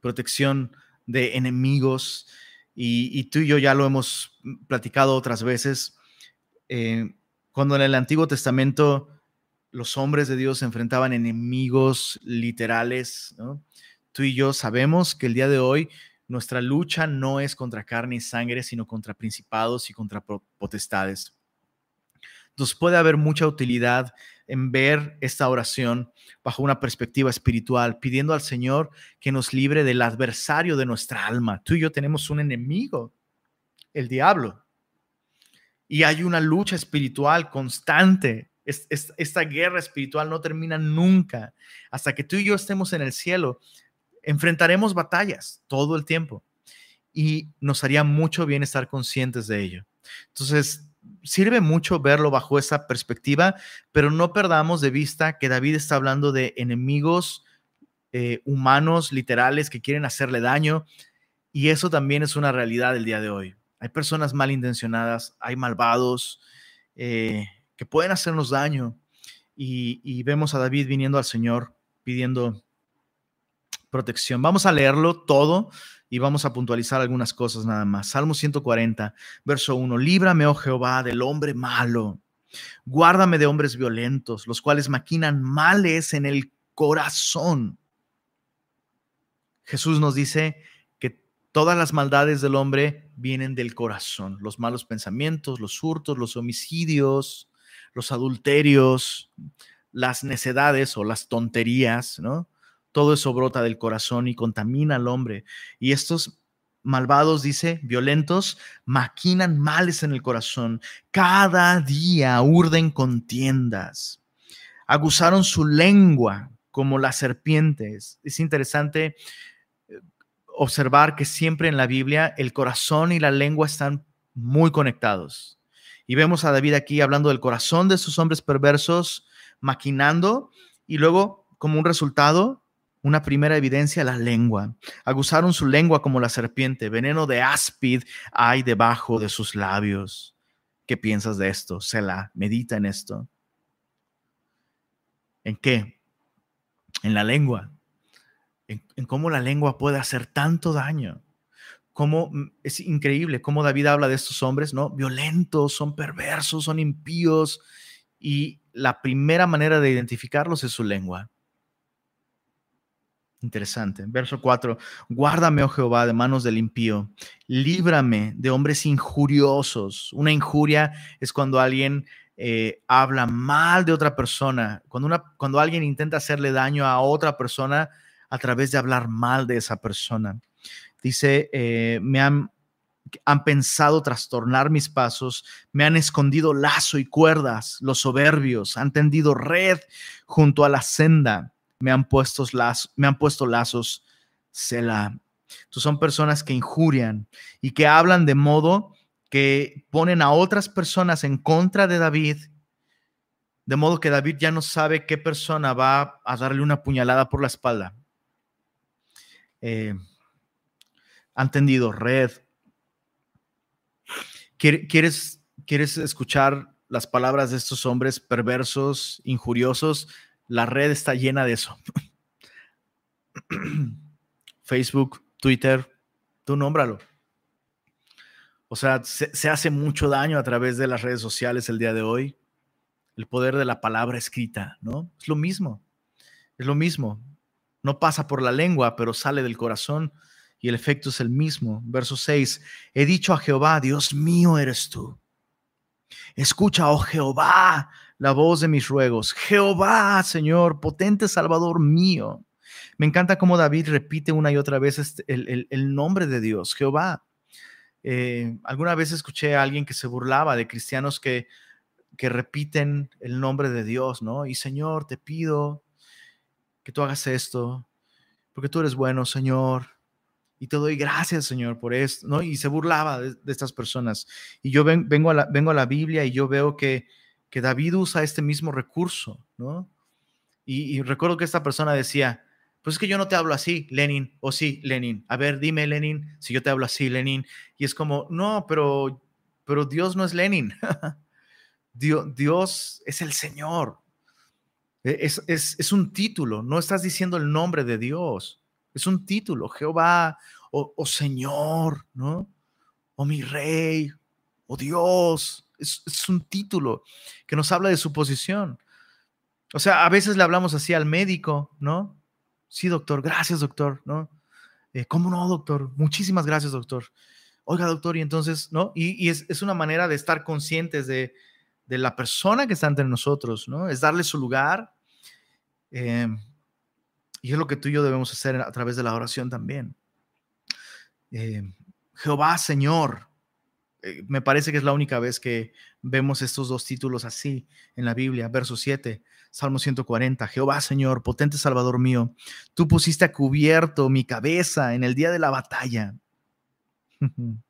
protección de enemigos, y, tú y yo ya lo hemos platicado otras veces. Eh, cuando en el Antiguo Testamento los hombres de Dios se enfrentaban enemigos literales, tú y yo sabemos que el día de hoy nuestra lucha no es contra carne y sangre, sino contra principados y contra potestades. Entonces puede haber mucha utilidad en ver esta oración bajo una perspectiva espiritual, pidiendo al Señor que nos libre del adversario de nuestra alma. Tú y yo tenemos un enemigo, el diablo. Y hay una lucha espiritual constante. esta guerra espiritual no termina nunca. Hasta que tú y yo estemos en el cielo, enfrentaremos batallas todo el tiempo. Y nos haría mucho bien estar conscientes de ello. Entonces, sirve mucho verlo bajo esa perspectiva, pero no perdamos de vista que David está hablando de enemigos eh, humanos, literales, que quieren hacerle daño, y eso también es una realidad del día de hoy. Hay personas malintencionadas, hay malvados eh, que pueden hacernos daño, y, y vemos a David viniendo al Señor pidiendo protección. Vamos a leerlo todo y vamos a puntualizar algunas cosas nada más. Salmo 140, verso 1. Líbrame, oh Jehová, del hombre malo. Guárdame de hombres violentos, los cuales maquinan males en el corazón. Jesús nos dice que todas las maldades del hombre vienen del corazón. Los malos pensamientos, los hurtos, los homicidios, los adulterios, las necedades o las tonterías, ¿no? Todo eso brota del corazón y contamina al hombre. Y estos malvados, dice, violentos, maquinan males en el corazón. Cada día urden contiendas. Aguzaron su lengua como las serpientes. Es interesante eh, observar que siempre en la Biblia el corazón y la lengua están muy conectados. Y vemos a David aquí hablando del corazón de sus hombres perversos, maquinando, y luego, como un resultado, una primera evidencia, la lengua. Aguzaron su lengua como la serpiente. Veneno de áspid hay debajo de sus labios. ¿Qué piensas de esto? Se la medita en esto. ¿En qué? En la lengua. En, en, cómo la lengua puede hacer tanto daño. Cómo mm, es increíble cómo David habla de estos hombres, ¿no? Violentos, son perversos, son impíos. Y la primera manera de identificarlos es su lengua. Interesante. Verso 4. Guárdame, oh Jehová, de manos del impío. Líbrame de hombres injuriosos. Una injuria es cuando alguien eh, habla mal de otra persona. Cuando, una, cuando alguien intenta hacerle daño a otra persona a través de hablar mal de esa persona. Dice, eh, me han, han pensado trastornar mis pasos, me han escondido lazo y cuerdas, los soberbios, han tendido red junto a la senda me han puesto, lazos, me han puesto lazos, Selah. son personas que injurian y que hablan de modo que ponen a otras personas en contra de David, de modo que David ya no sabe qué persona va a darle una puñalada por la espalda. Eh, han red. ¿Quieres, ¿Quieres escuchar las palabras de estos hombres perversos, injuriosos? La red está llena de eso. Facebook, Twitter, tú nómbralo. O sea, se, hace mucho daño a través de las redes sociales el día de hoy. El poder de la palabra escrita, ¿no? Es lo mismo. Es lo mismo. No pasa por la lengua, pero sale del corazón y el efecto es el mismo. Verso 6, he dicho a Jehová, Dios mío eres tú. Escucha, oh Jehová, la voz de mis ruegos. Jehová, Señor, potente Salvador mío. Me encanta cómo David repite una y otra vez este, el, nombre de Dios, Jehová. Eh, alguna vez escuché a alguien que se burlaba de cristianos que, que repiten el nombre de Dios, ¿no? Y Señor, te pido que tú hagas esto, porque tú eres bueno, Señor. Y te doy gracias, Señor, por esto, ¿no? Y se burlaba de, estas personas. Y yo vengo, a la, vengo a la Biblia y yo veo que, que David usa este mismo recurso, ¿no? Y, recuerdo que esta persona decía, pues es que yo no te hablo así, Lenin, o sí, Lenin. A ver, dime, Lenin, si yo te hablo así, Lenin. Y es como, no, pero, pero Dios no es Lenin. Dios, Dios es el Señor. E, es, es, es, un título, no estás diciendo el nombre de Dios. Es un título, Jehová, o, o Señor, ¿no? O mi Rey, o Dios. Es, es un título que nos habla de su posición. O sea, a veces le hablamos así al médico, ¿no? Sí, doctor, gracias, doctor, ¿no? Eh, ¿Cómo no, doctor? Muchísimas gracias, doctor. Oiga, doctor, y entonces, ¿no? Y, es, una manera de estar conscientes de, la persona que está entre nosotros, ¿no? Es darle su lugar. Eh, y es lo que tú y yo debemos hacer a través de la oración también. Eh, Jehová, Señor. Me parece que es la única vez que vemos estos dos títulos así en la Biblia, verso 7. Salmo 140, Jehová Señor, potente Salvador mío, tú pusiste a cubierto mi cabeza en el día de la batalla.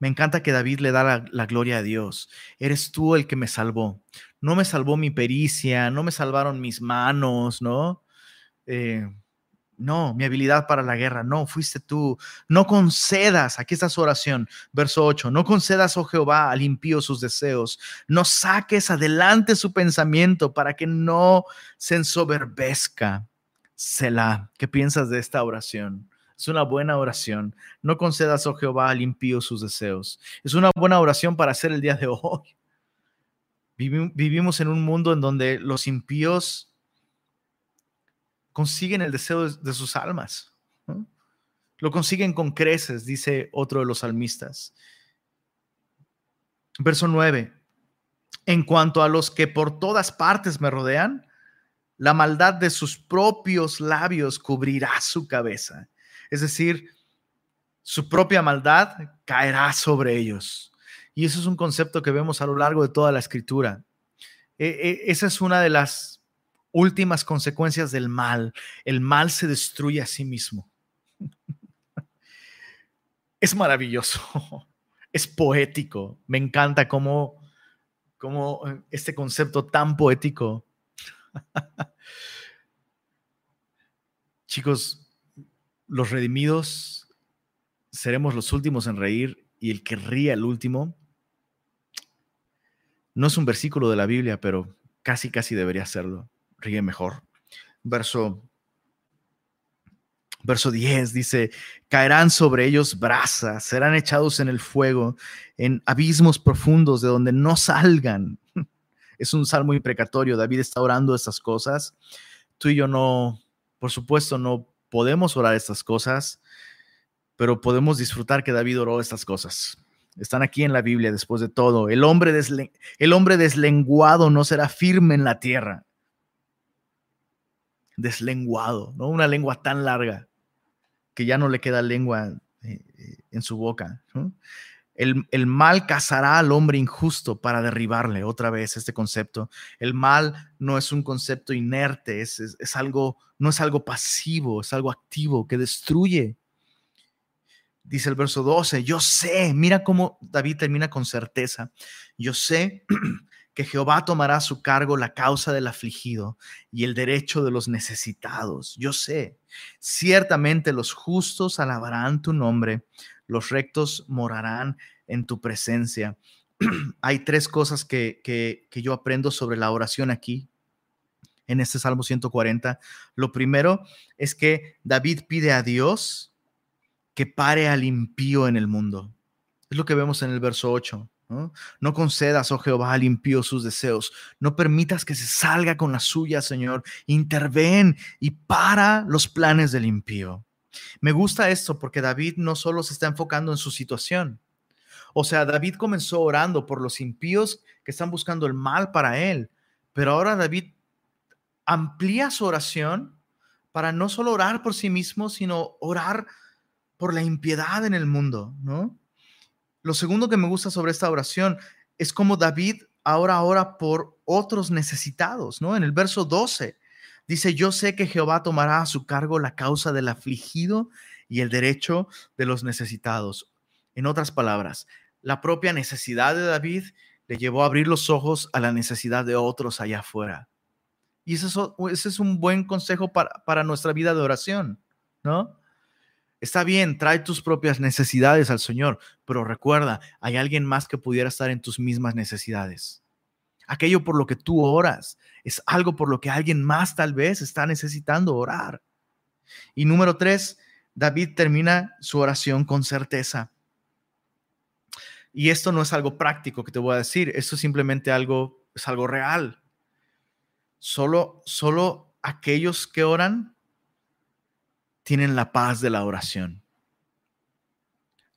Me encanta que David le da la, gloria a Dios. Eres tú el que me salvó. No me salvó mi pericia, no me salvaron mis manos, ¿no? Eh, no, mi habilidad para la guerra, no, fuiste tú. No concedas, aquí está su oración, verso 8, no concedas, oh Jehová, al impío sus deseos, no saques adelante su pensamiento para que no se ensoberbezca. Selah, ¿qué piensas de esta oración? Es una buena oración. No concedas, oh Jehová, al impío sus deseos. Es una buena oración para hacer el día de hoy. Vivimos en un mundo en donde los impíos consiguen el deseo de, sus almas. Lo consiguen con creces, dice otro de los salmistas. Verso 9. En cuanto a los que por todas partes me rodean, la maldad de sus propios labios cubrirá su cabeza. Es decir, su propia maldad caerá sobre ellos. Y eso es un concepto que vemos a lo largo de toda la escritura. E, e, esa es una de las últimas consecuencias del mal. El mal se destruye a sí mismo. Es maravilloso, es poético. Me encanta cómo, cómo eh, este concepto tan poético. Chicos, los redimidos seremos los últimos en reír y el que ría el último. No es un versículo de la Biblia, pero casi, casi debería serlo ríe mejor. Verso, verso 10 dice, caerán sobre ellos brasas, serán echados en el fuego, en abismos profundos de donde no salgan. Es un salmo imprecatorio, David está orando estas cosas. Tú y yo no, por supuesto, no podemos orar estas cosas, pero podemos disfrutar que David oró estas cosas. Están aquí en la Biblia después de todo. El hombre, el hombre deslenguado no será firme en la tierra deslenguado, ¿no? Una lengua tan larga que ya no le queda lengua eh, eh, en su boca. El, mal cazará al hombre injusto para derribarle, otra vez este concepto. El mal no es un concepto inerte, es, es, algo, no es algo pasivo, es algo activo que destruye. Dice el verso 12, yo sé, mira cómo David termina con certeza, yo sé que Jehová tomará a su cargo la causa del afligido y el derecho de los necesitados. Yo sé, ciertamente los justos alabarán tu nombre, los rectos morarán en tu presencia. Hay tres cosas que, que, que yo aprendo sobre la oración aquí en este Salmo 140. Lo primero es que David pide a Dios que pare al impío en el mundo. Es lo que vemos en el verso 8. ¿No? concedas, oh Jehová, al impío sus deseos. No permitas que se salga con la suya, Señor. Interven y para los planes del impío. Me gusta esto porque David no solo se está enfocando en su situación. O sea, David comenzó orando por los impíos que están buscando el mal para él, pero ahora David amplía su oración para no solo orar por sí mismo, sino orar por la impiedad en el mundo, ¿no? Lo segundo que me gusta sobre esta oración es cómo David ahora ora por otros necesitados, ¿no? En el verso 12 dice, yo sé que Jehová tomará a su cargo la causa del afligido y el derecho de los necesitados. En otras palabras, la propia necesidad de David le llevó a abrir los ojos a la necesidad de otros allá afuera. Y ese es, un buen consejo para, para nuestra vida de oración, ¿no? Está bien, trae tus propias necesidades al Señor, pero recuerda, hay alguien más que pudiera estar en tus mismas necesidades. Aquello por lo que tú oras es algo por lo que alguien más tal vez está necesitando orar. Y número tres, David termina su oración con certeza. Y esto no es algo práctico que te voy a decir, esto es simplemente algo, es algo real. Solo, solo aquellos que oran tienen la paz de la oración.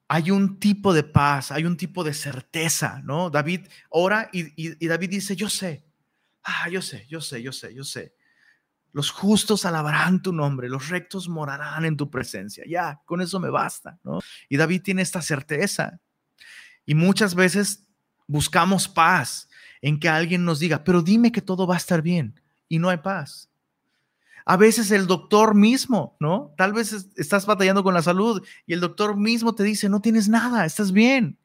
Hay un tipo de paz, hay un tipo de certeza, ¿no? David ora y, David dice, yo sé, ah, yo sé, yo sé, yo sé, yo sé. Los justos alabarán tu nombre, los rectos morarán en tu presencia. Ya, con eso me basta, ¿no? Y David tiene esta certeza. Y muchas veces buscamos paz en que alguien nos diga, pero dime que todo va a estar bien. Y no hay paz. A veces el doctor mismo, ¿no? Tal vez estás batallando con la salud y el doctor mismo te dice, no tienes nada, estás bien.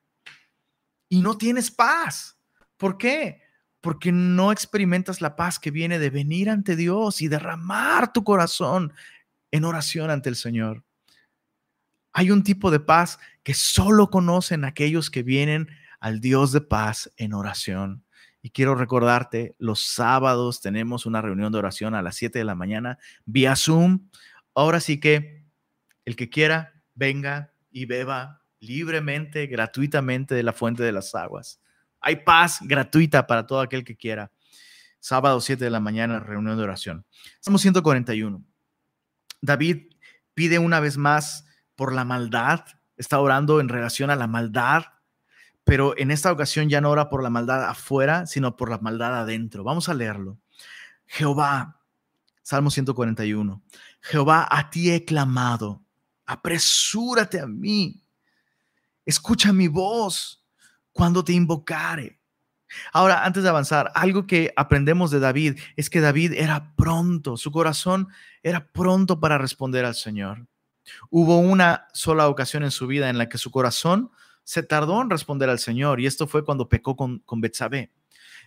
Y no tienes paz. ¿Por qué? Porque no experimentas la paz que viene de venir ante Dios y derramar tu corazón en oración ante el Señor. Hay un tipo de paz que solo conocen aquellos que vienen al Dios de paz en oración. Y quiero recordarte, los sábados tenemos una reunión de oración a las 7 de la mañana vía Zoom. Ahora sí que el que quiera, venga y beba libremente, gratuitamente de la fuente de las aguas. Hay paz gratuita para todo aquel que quiera. Sábado 7 de la mañana, reunión de oración. Estamos 141. David pide una vez más por la maldad, está orando en relación a la maldad pero en esta ocasión ya no ora por la maldad afuera, sino por la maldad adentro. Vamos a leerlo. Jehová, Salmo 141, Jehová, a ti he clamado, apresúrate a mí, escucha mi voz cuando te invocare. Ahora, antes de avanzar, algo que aprendemos de David es que David era pronto, su corazón era pronto para responder al Señor. Hubo una sola ocasión en su vida en la que su corazón se tardó en responder al Señor y esto fue cuando pecó con, con.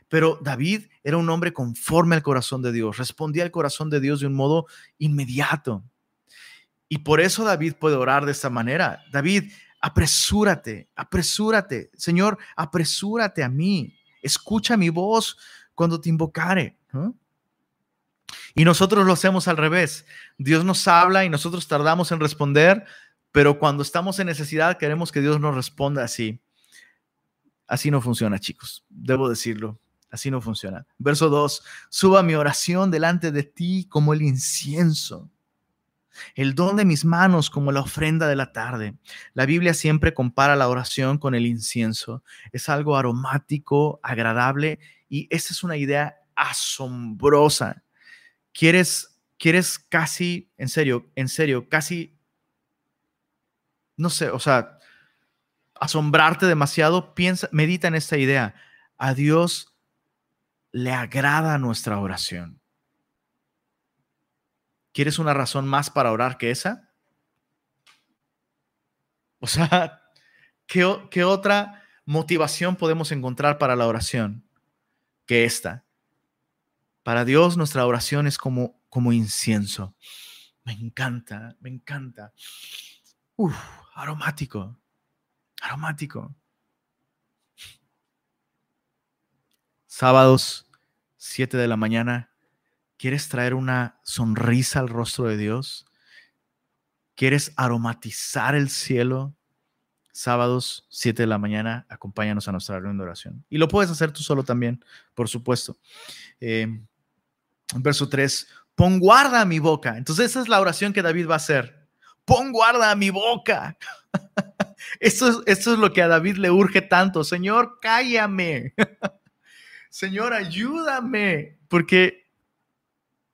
Pero David era un hombre conforme al corazón de Dios, respondía al corazón de Dios de un modo inmediato. Y por eso David puede orar de esta manera. David, apresúrate, apresúrate. Señor, apresúrate a mí. Escucha mi voz cuando te invocare. Y nosotros lo hacemos al revés. Dios nos habla y nosotros tardamos en responder pero cuando estamos en necesidad queremos que Dios nos responda así. Así no funciona, chicos. Debo decirlo. Así no funciona. Verso 2. Suba mi oración delante de ti como el incienso. El don de mis manos como la ofrenda de la tarde. La Biblia siempre compara la oración con el incienso. Es algo aromático, agradable y esa es una idea asombrosa. Quieres, quieres casi, en serio, en serio, casi no sé, o sea, asombrarte demasiado, piensa, medita en esta idea. A Dios le agrada nuestra oración. ¿Quieres una razón más para orar que esa? O sea, ¿qué, qué otra motivación podemos encontrar para la oración que esta? Para Dios nuestra oración es como, como incienso. Me encanta, me encanta. Aromático, aromático. Sábados, 7 de la mañana, ¿quieres traer una sonrisa al rostro de Dios? ¿Quieres aromatizar el cielo? Sábados, 7 de la mañana, acompáñanos a nuestra reunión de oración. Y lo puedes hacer tú solo también, por supuesto. Eh, verso 3, pon guarda a mi boca. Entonces esa es la oración que David va a hacer pon guarda a mi boca. Esto es, esto es lo que a David le urge tanto. Señor, cállame. Señor, ayúdame, porque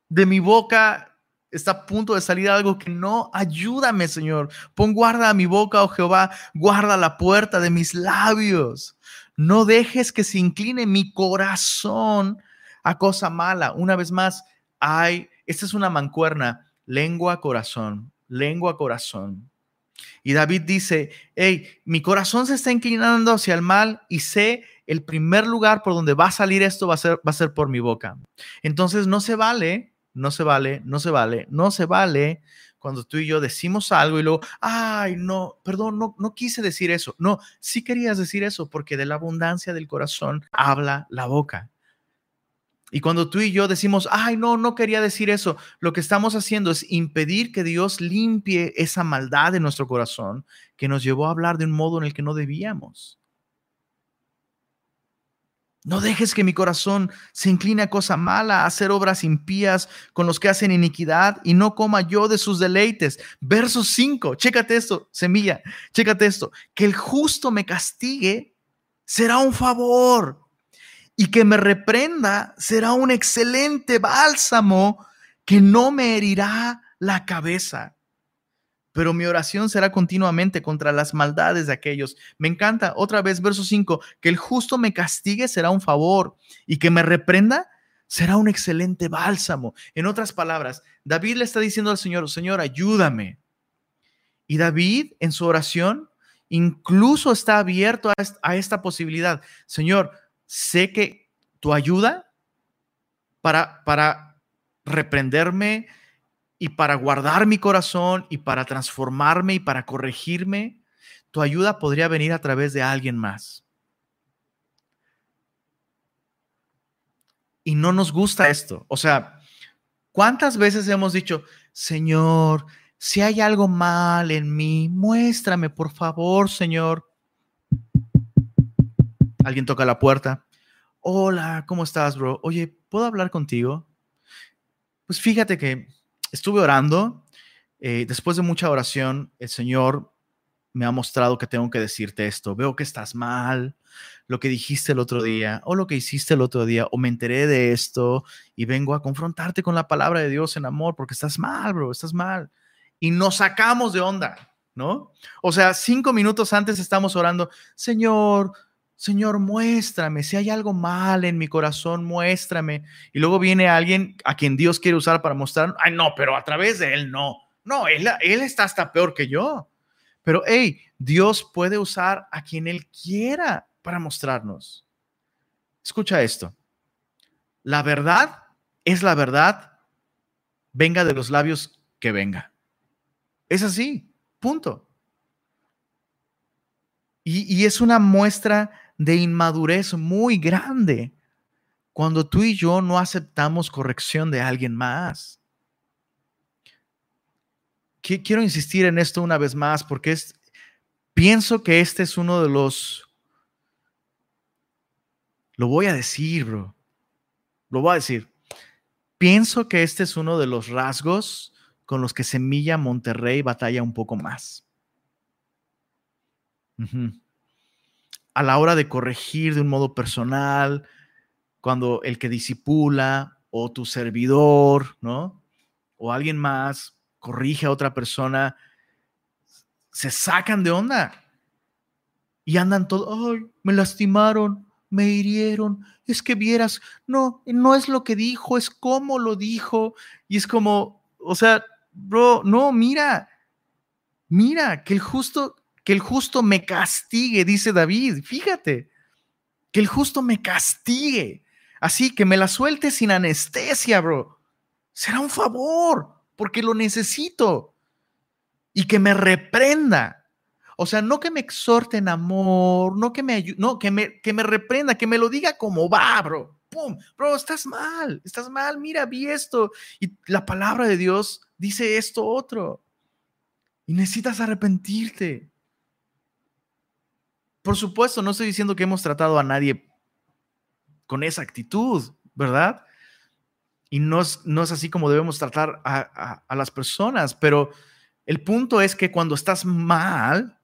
de mi boca está a punto de salir algo que no, ayúdame, Señor. Pon guarda a mi boca, oh Jehová, guarda la puerta de mis labios. No dejes que se incline mi corazón a cosa mala. Una vez más, hay, esta es una mancuerna, lengua, corazón, lengua, corazón. Y David dice, hey, mi corazón se está inclinando hacia el mal y sé el primer lugar por donde va a salir esto va a ser, va a ser por mi boca. Entonces no se vale no se vale, no se vale, no se vale cuando tú y yo decimos algo y luego, ay, no, perdón, no, no quise decir eso. No, sí querías decir eso porque de la abundancia del corazón habla la boca. Y cuando tú y yo decimos, ay, no, no quería decir eso, lo que estamos haciendo es impedir que Dios limpie esa maldad de nuestro corazón que nos llevó a hablar de un modo en el que no debíamos. No dejes que mi corazón se incline a cosa mala, a hacer obras impías con los que hacen iniquidad y no coma yo de sus deleites. Verso 5, chécate esto, semilla, chécate esto. Que el justo me castigue será un favor y que me reprenda será un excelente bálsamo que no me herirá la cabeza pero mi oración será continuamente contra las maldades de aquellos. Me encanta, otra vez, verso 5, que el justo me castigue será un favor y que me reprenda será un excelente bálsamo. En otras palabras, David le está diciendo al Señor, Señor, ayúdame. Y David en su oración incluso está abierto a esta posibilidad. Señor, sé que tu ayuda para, para reprenderme, y para guardar mi corazón y para transformarme y para corregirme, tu ayuda podría venir a través de alguien más. Y no nos gusta esto. O sea, ¿cuántas veces hemos dicho, Señor, si hay algo mal en mí, muéstrame, por favor, Señor? Alguien toca la puerta. Hola, ¿cómo estás, bro? Oye, ¿puedo hablar contigo? Pues fíjate que estuve orando. Eh, después de mucha oración, el Señor me ha mostrado que tengo que decirte esto. Veo que estás mal, lo que dijiste el otro día, o lo que hiciste el otro día, o me enteré de esto y vengo a confrontarte con la palabra de Dios en amor, porque estás mal, bro, estás mal. Y nos sacamos de onda, ¿no? O sea, cinco minutos antes estamos orando, Señor, Señor, muéstrame, si hay algo mal en mi corazón, muéstrame. Y luego viene alguien a quien Dios quiere usar para mostrar, ay, no, pero a través de él no. No, él, está hasta peor que yo. Pero, hey, Dios puede usar a quien él quiera para mostrarnos. Escucha esto. La verdad es la verdad, venga de los labios que venga. Es así, punto. Y es una muestra de inmadurez muy grande cuando tú y yo no aceptamos corrección de alguien más. Quiero insistir en esto una vez más porque es, pienso que este es uno de los... Lo voy a decir, bro. Lo voy a decir. Pienso que este es uno de los rasgos con los que Semilla Monterrey batalla un poco más a la hora de corregir de un modo personal, cuando el que disipula o tu servidor, ¿no? O alguien más corrige a otra persona, se sacan de onda y andan todo, ay, me lastimaron, me hirieron, es que vieras, no, no es lo que dijo, es cómo lo dijo, y es como, o sea, bro, no, mira, mira, que el justo, que el justo me castigue, dice David. Fíjate, que el justo me castigue. Así que me la suelte sin anestesia, bro. Será un favor, porque lo necesito. Y que me reprenda. O sea, no que me exhorte en amor, no que me ayude, no, que me, que me reprenda, que me lo diga como va, bro. Pum, bro, estás mal, estás mal, mira, vi esto. Y la palabra de Dios dice esto otro. Y necesitas arrepentirte. Por supuesto, no estoy diciendo que hemos tratado a nadie con esa actitud, ¿verdad? Y no es, así como debemos tratar a, las personas, pero, El punto es que cuando estás mal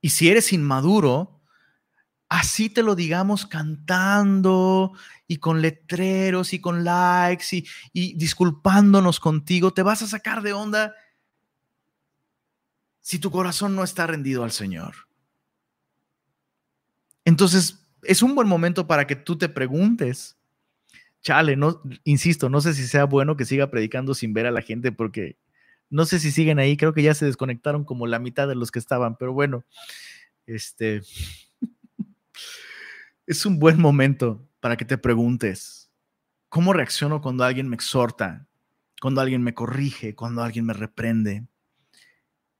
y si eres inmaduro, así te lo digamos cantando y con letreros y con likes y, y disculpándonos contigo, te vas a sacar de onda si tu corazón no está rendido al Señor. Entonces, es un buen momento para que tú te preguntes, chale, no, insisto, no sé si sea bueno que siga predicando sin ver a la gente porque no sé si siguen ahí, creo que ya se desconectaron como la mitad de los que estaban, pero bueno, este es un buen momento para que te preguntes, ¿cómo reacciono cuando alguien me exhorta, cuando alguien me corrige, cuando alguien me reprende?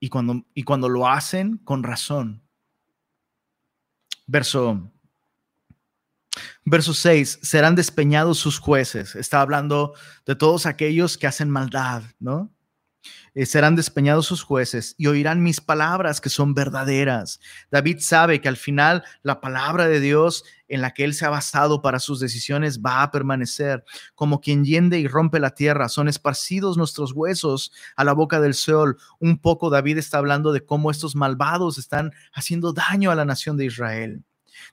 y cuando, y cuando lo hacen con razón. Verso, verso 6, serán despeñados sus jueces. Está hablando de todos aquellos que hacen maldad, ¿no? Eh, serán despeñados sus jueces y oirán mis palabras que son verdaderas. David sabe que al final la palabra de Dios en la que él se ha basado para sus decisiones va a permanecer. Como quien yende y rompe la tierra, son esparcidos nuestros huesos a la boca del sol. Un poco David está hablando de cómo estos malvados están haciendo daño a la nación de Israel.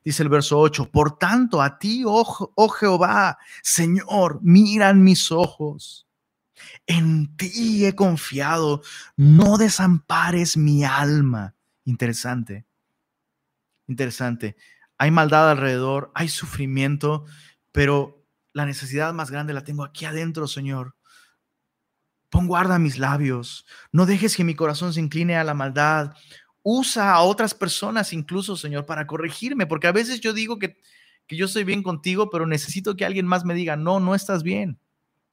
Dice el verso 8, por tanto a ti, oh, oh Jehová, Señor, miran mis ojos en ti he confiado, no desampares mi alma. Interesante, interesante. Hay maldad alrededor, hay sufrimiento, pero la necesidad más grande la tengo aquí adentro, Señor. Pon guarda mis labios, no dejes que mi corazón se incline a la maldad. Usa a otras personas incluso, Señor, para corregirme, porque a veces yo digo que, que yo estoy bien contigo, pero necesito que alguien más me diga, no, no estás bien.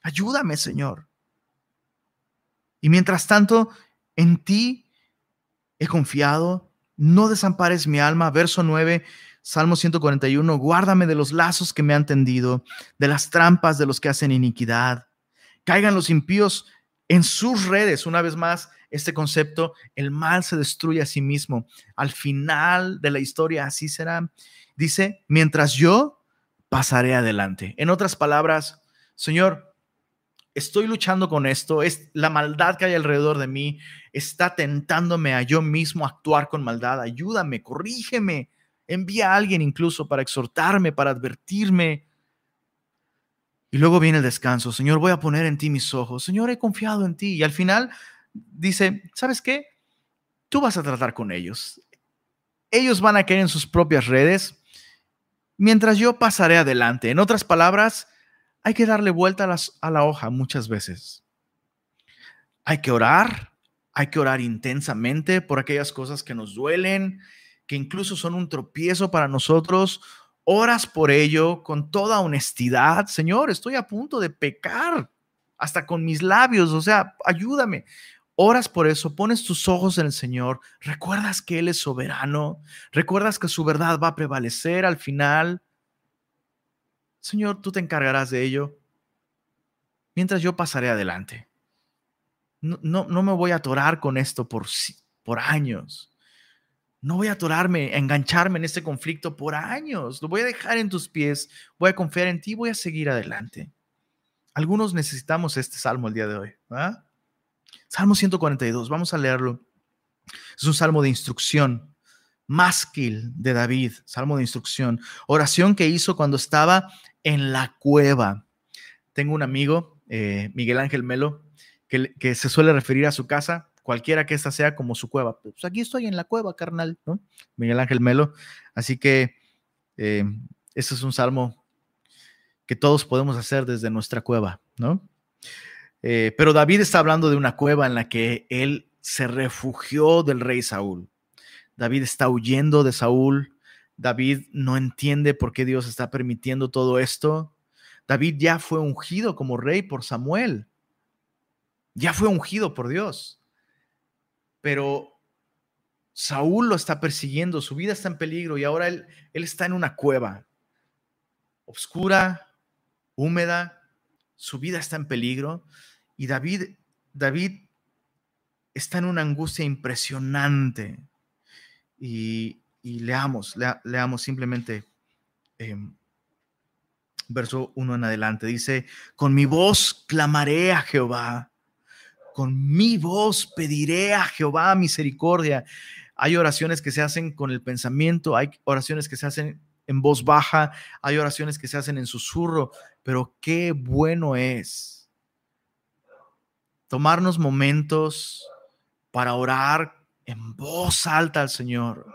Ayúdame, Señor. Y mientras tanto, en ti he confiado, no desampares mi alma. Verso 9, Salmo 141, guárdame de los lazos que me han tendido, de las trampas de los que hacen iniquidad. Caigan los impíos en sus redes. Una vez más, este concepto, el mal se destruye a sí mismo. Al final de la historia así será. Dice, mientras yo pasaré adelante. En otras palabras, Señor, estoy luchando con esto, es la maldad que hay alrededor de mí, está tentándome a yo mismo actuar con maldad, ayúdame, corrígeme, envía a alguien incluso para exhortarme, para advertirme. Y luego viene el descanso, Señor, voy a poner en ti mis ojos, Señor, he confiado en ti. Y al final dice, ¿sabes qué? Tú vas a tratar con ellos. Ellos van a caer en sus propias redes, mientras yo pasaré adelante. En otras palabras, hay que darle vuelta a, la hoja muchas veces. Hay que orar, hay que orar intensamente por aquellas cosas que nos duelen, que incluso son un tropiezo para nosotros. Oras por ello con toda honestidad. Señor, estoy a punto de pecar, hasta con mis labios, o sea, ayúdame. Oras por eso, pones tus ojos en el Señor, recuerdas que Él es soberano, recuerdas que su verdad va a prevalecer al final. Señor, tú te encargarás de ello, mientras yo pasaré adelante. No, no, me voy a atorar con esto por, por años. No voy a atorarme, a engancharme en este conflicto por años. Lo voy a dejar en tus pies. Voy a confiar en ti. Voy a seguir adelante. Algunos necesitamos este salmo el día de hoy. Salmo 142. Vamos a leerlo. Es un salmo de instrucción. Másquil de David. Salmo de instrucción. Oración que hizo cuando estaba en la cueva. Tengo un amigo, eh, Miguel Ángel Melo, que, se suele referir a su casa, cualquiera que ésta sea, como su cueva. Pues aquí estoy en la cueva, carnal, ¿no? Miguel Ángel Melo. Así que eh, es un salmo que todos podemos hacer desde nuestra cueva, ¿no? Eh, pero David está hablando de una cueva en la que él se refugió del rey Saúl. David está huyendo de Saúl, David no entiende por qué Dios está permitiendo todo esto. David ya fue ungido como rey por Samuel. Ya fue ungido por Dios. Pero Saúl lo está persiguiendo, su vida está en peligro y ahora él, él está en una cueva oscura, húmeda, su vida está en peligro y David, David está en una angustia impresionante. Y, y leamos, leamos simplemente em, verso 1 en adelante. Dice, con mi voz clamaré a Jehová, con mi voz pediré a Jehová misericordia. Hay oraciones que se hacen con el pensamiento, hay oraciones que se hacen en voz baja, hay oraciones que se hacen en susurro, pero qué bueno es tomarnos momentos para orar en voz alta al Señor.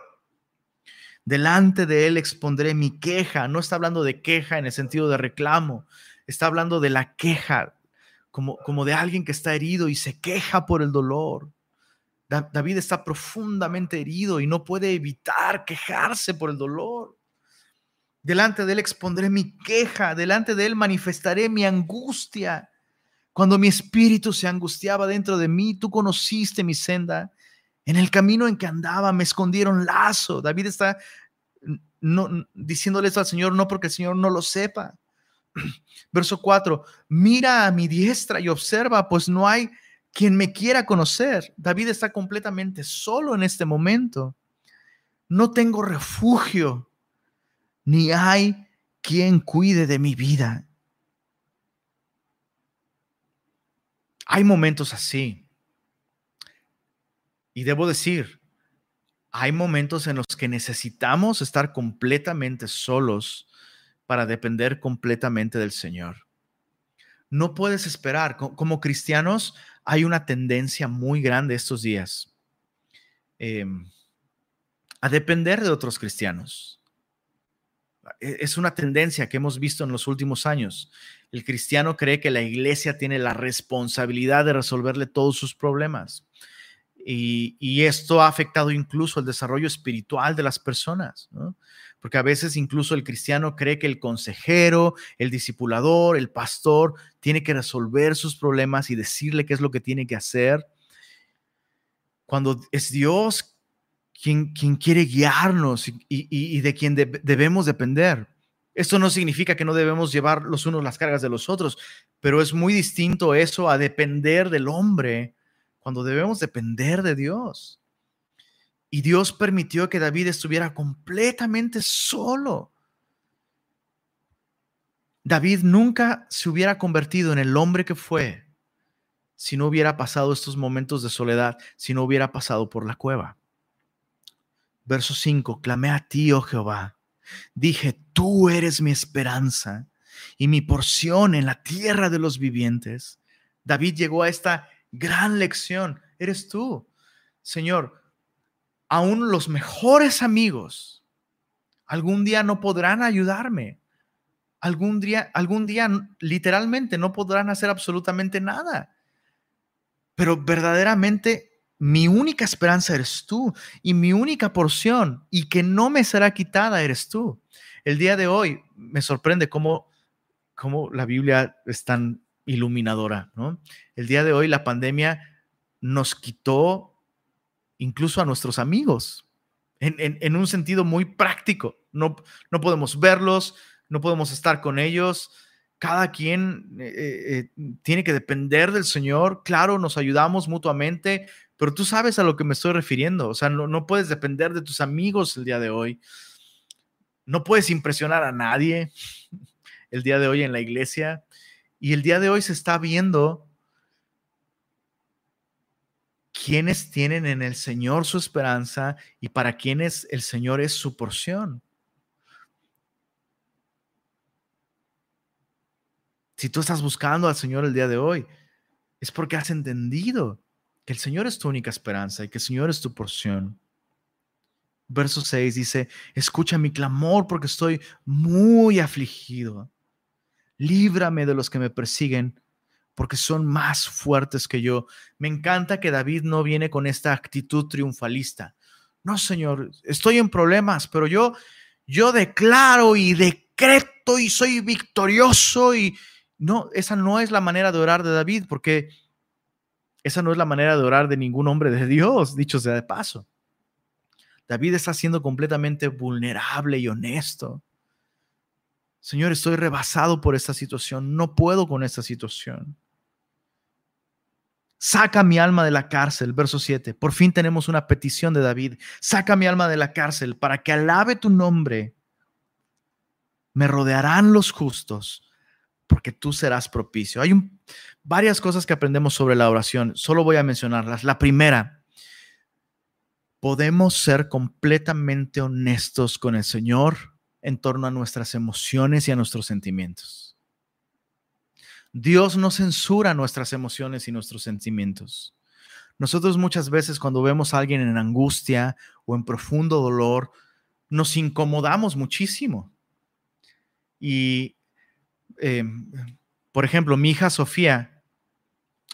Delante de Él expondré mi queja. No está hablando de queja en el sentido de reclamo, está hablando de la queja, como, como de alguien que está herido y se queja por el dolor. David está profundamente herido y no puede evitar quejarse por el dolor. Delante de Él expondré mi queja, delante de Él manifestaré mi angustia. Cuando mi espíritu se angustiaba dentro de mí, tú conociste mi senda. En el camino en que andaba me escondieron lazo. David está no, diciéndole esto al Señor, no porque el Señor no lo sepa. Verso 4, mira a mi diestra y observa, pues no hay quien me quiera conocer. David está completamente solo en este momento. No tengo refugio, ni hay quien cuide de mi vida. Hay momentos así. Y debo decir, hay momentos en los que necesitamos estar completamente solos para depender completamente del Señor. No puedes esperar. Como cristianos hay una tendencia muy grande estos días em, a depender de otros cristianos. E, es una tendencia que hemos visto en los últimos años. El cristiano cree que la iglesia tiene la responsabilidad de resolverle todos sus problemas. Y, esto ha afectado incluso el desarrollo espiritual de las personas, porque a veces incluso el cristiano cree que el consejero, el discipulador, el pastor tiene que resolver sus problemas y decirle qué es lo que tiene que hacer, cuando es Dios quien, quien quiere guiarnos y, de quien debemos depender. Esto no significa que no debemos llevar los unos las cargas de los otros, pero es muy distinto eso a depender del hombre cuando debemos depender de Dios. Y Dios permitió que David estuviera completamente solo. David nunca se hubiera convertido en el hombre que fue si no hubiera pasado estos momentos de soledad, si no hubiera pasado por la cueva. Verso 5, clamé a ti, oh Jehová. Dije, tú eres mi esperanza y mi porción en la tierra de los vivientes. David llegó a esta gran lección eres tú. Señor, aún los mejores amigos algún día no podrán ayudarme. Algún día, algún día literalmente no podrán hacer absolutamente nada. Pero verdaderamente mi única esperanza eres tú y mi única porción y que no me será quitada eres tú. El día de hoy me sorprende cómo, cómo la Biblia es tan iluminadora, ¿no? El día de hoy la pandemia nos quitó incluso a nuestros amigos, en, un sentido muy práctico. No, no podemos verlos, no podemos estar con ellos. Cada quien eh, eh, eh, tiene que depender del Señor. Claro, nos ayudamos mutuamente, pero tú sabes a lo que me estoy refiriendo. O sea, no, no puedes depender de tus amigos el día de hoy. No puedes impresionar a nadie el día de hoy en la iglesia. Y el día de hoy se está viendo quienes tienen en el Señor su esperanza y para quienes el Señor es su porción. Si tú estás buscando al Señor el día de hoy, es porque has entendido que el Señor es tu única esperanza y que el Señor es tu porción. Verso 6 dice, escucha mi clamor porque estoy muy afligido líbrame de los que me persiguen, porque son más fuertes que yo. Me encanta que David no viene con esta actitud triunfalista. No, Señor, estoy en problemas, pero yo, yo declaro y decreto y soy victorioso y no, esa no es la manera de orar de David, porque esa no es la manera de orar de ningún hombre de Dios, dicho sea de paso. David está siendo completamente vulnerable y honesto. Señor, estoy rebasado por esta situación, no puedo con esta situación. Saca mi alma de la cárcel, verso 7. Por fin tenemos una petición de David. Saca mi alma de la cárcel para que alabe tu nombre. Me rodearán los justos, porque tú serás propicio. Hay varias cosas que aprendemos sobre la oración, solo voy a mencionarlas. La primera, podemos ser completamente honestos con el Señor en torno a nuestras emociones y a nuestros sentimientos. Dios no censura nuestras emociones y nuestros sentimientos. Nosotros muchas veces cuando vemos a alguien en angustia o en profundo dolor, nos incomodamos muchísimo. Y, em, por ejemplo, mi hija Sofía,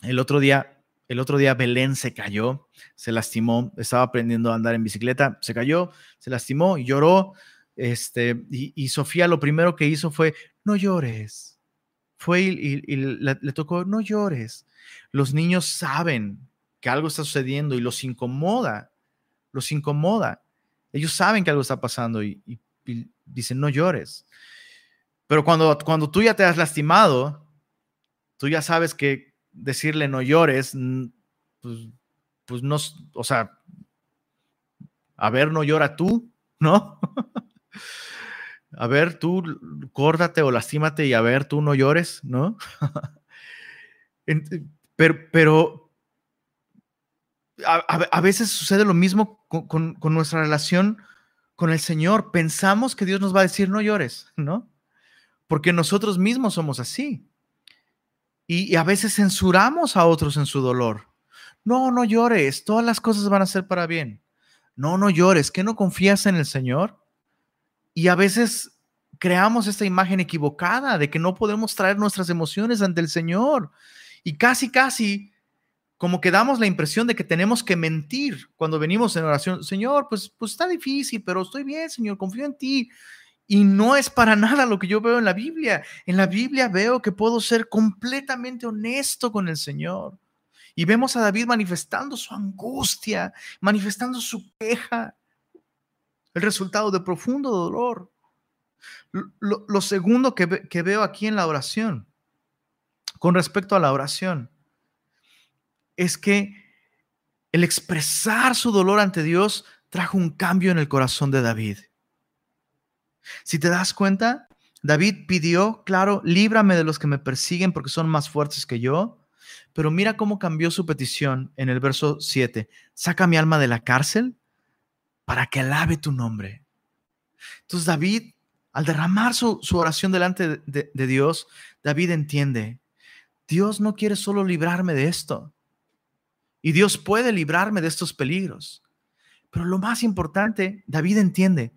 el otro día, el otro día Belén se cayó, se lastimó, estaba aprendiendo a andar en bicicleta, se cayó, se lastimó lloró. Este, y, Sofía lo primero que hizo fue, no llores. Fue y, le tocó, no llores. Los niños saben que algo está sucediendo y los incomoda, los incomoda. Ellos saben que algo está pasando y, dicen, no llores. Pero cuando, cuando tú ya te has lastimado, tú ya sabes que decirle no llores, pues, pues no, o sea, a ver, no llora tú, ¿no? a ver, tú córdate o lastímate y a ver, tú no llores, ¿no? pero, pero, a, veces sucede lo mismo con, nuestra relación con el Señor. Pensamos que Dios nos va a decir, no llores, ¿no? Porque nosotros mismos somos así. Y, a veces censuramos a otros en su dolor. No, no llores, todas las cosas van a ser para bien. No, no llores, que no confías en el Señor. Y a veces creamos esta imagen equivocada de que no podemos traer nuestras emociones ante el Señor. Y casi, casi como que damos la impresión de que tenemos que mentir cuando venimos en oración. Señor, pues, pues está difícil, pero estoy bien, Señor, confío en ti. Y no es para nada lo que yo veo en la Biblia. En la Biblia veo que puedo ser completamente honesto con el Señor. Y vemos a David manifestando su angustia, manifestando su queja, el resultado de profundo dolor. Lo, segundo que, que veo aquí en la oración, con respecto a la oración, es que el expresar su dolor ante Dios trajo un cambio en el corazón de David. Si te das cuenta, David pidió, claro, líbrame de los que me persiguen porque son más fuertes que yo, pero mira cómo cambió su petición en el verso 7. Saca mi alma de la cárcel para que alabe tu nombre. Entonces David, al derramar su, oración delante de Dios, David entiende, Dios no quiere solo librarme de esto. Y Dios puede librarme de estos peligros. Pero lo más importante, David entiende,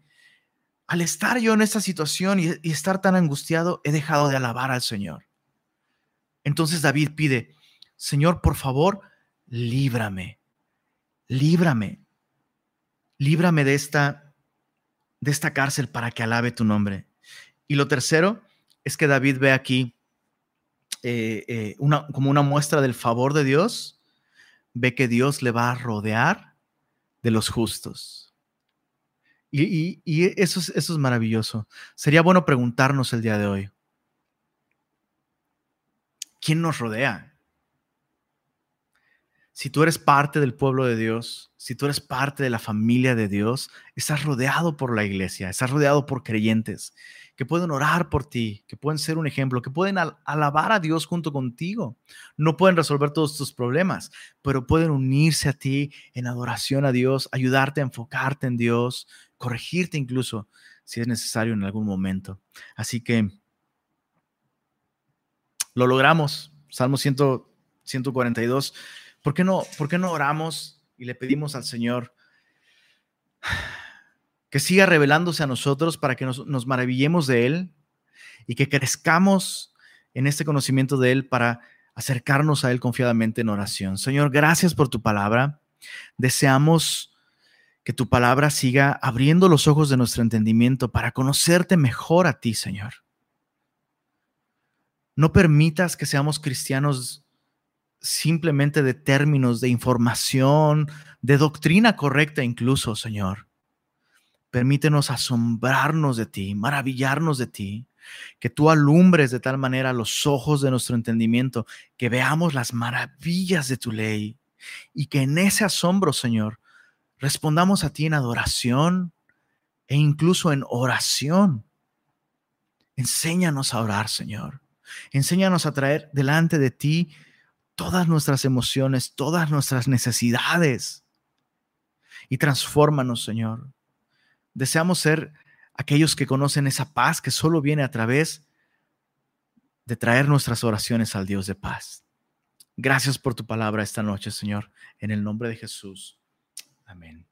al estar yo en esta situación y, estar tan angustiado, he dejado de alabar al Señor. Entonces David pide, Señor, por favor, líbrame, líbrame, líbrame de esta, de esta cárcel para que alabe tu nombre. Y lo tercero es que David ve aquí eh, eh, una, como una muestra del favor de Dios ve que Dios le va a rodear de los justos. Y, eso, es, eso es maravilloso. Sería bueno preguntarnos el día de hoy, ¿quién nos rodea? Si tú eres parte del pueblo de Dios, si tú eres parte de la familia de Dios, estás rodeado por la iglesia, estás rodeado por creyentes que pueden orar por ti, que pueden ser un ejemplo, que pueden alabar a Dios junto contigo. No pueden resolver todos tus problemas, pero pueden unirse a ti en adoración a Dios, ayudarte a enfocarte en Dios, corregirte incluso si es necesario en algún momento. Así que lo logramos. Salmo 142. ¿Por qué, no, ¿Por qué no oramos y le pedimos al Señor? que siga revelándose a nosotros para que nos, maravillemos de Él y que crezcamos en este conocimiento de Él para acercarnos a Él confiadamente en oración. Señor, gracias por tu palabra. Deseamos que tu palabra siga abriendo los ojos de nuestro entendimiento para conocerte mejor a ti, Señor. No permitas que seamos cristianos simplemente de términos, de información, de doctrina correcta incluso, Señor. Permítenos asombrarnos de ti, maravillarnos de ti, que tú alumbres de tal manera los ojos de nuestro entendimiento, que veamos las maravillas de tu ley y que en ese asombro, Señor, respondamos a ti en adoración e incluso en oración. Enséñanos a orar, Señor. Enséñanos a traer delante de ti todas nuestras emociones, todas nuestras necesidades. Y transfórmanos, Señor. Deseamos ser aquellos que conocen esa paz que solo viene a través de traer nuestras oraciones al Dios de paz. Gracias por tu palabra esta noche, Señor, en el nombre de Jesús. Amén.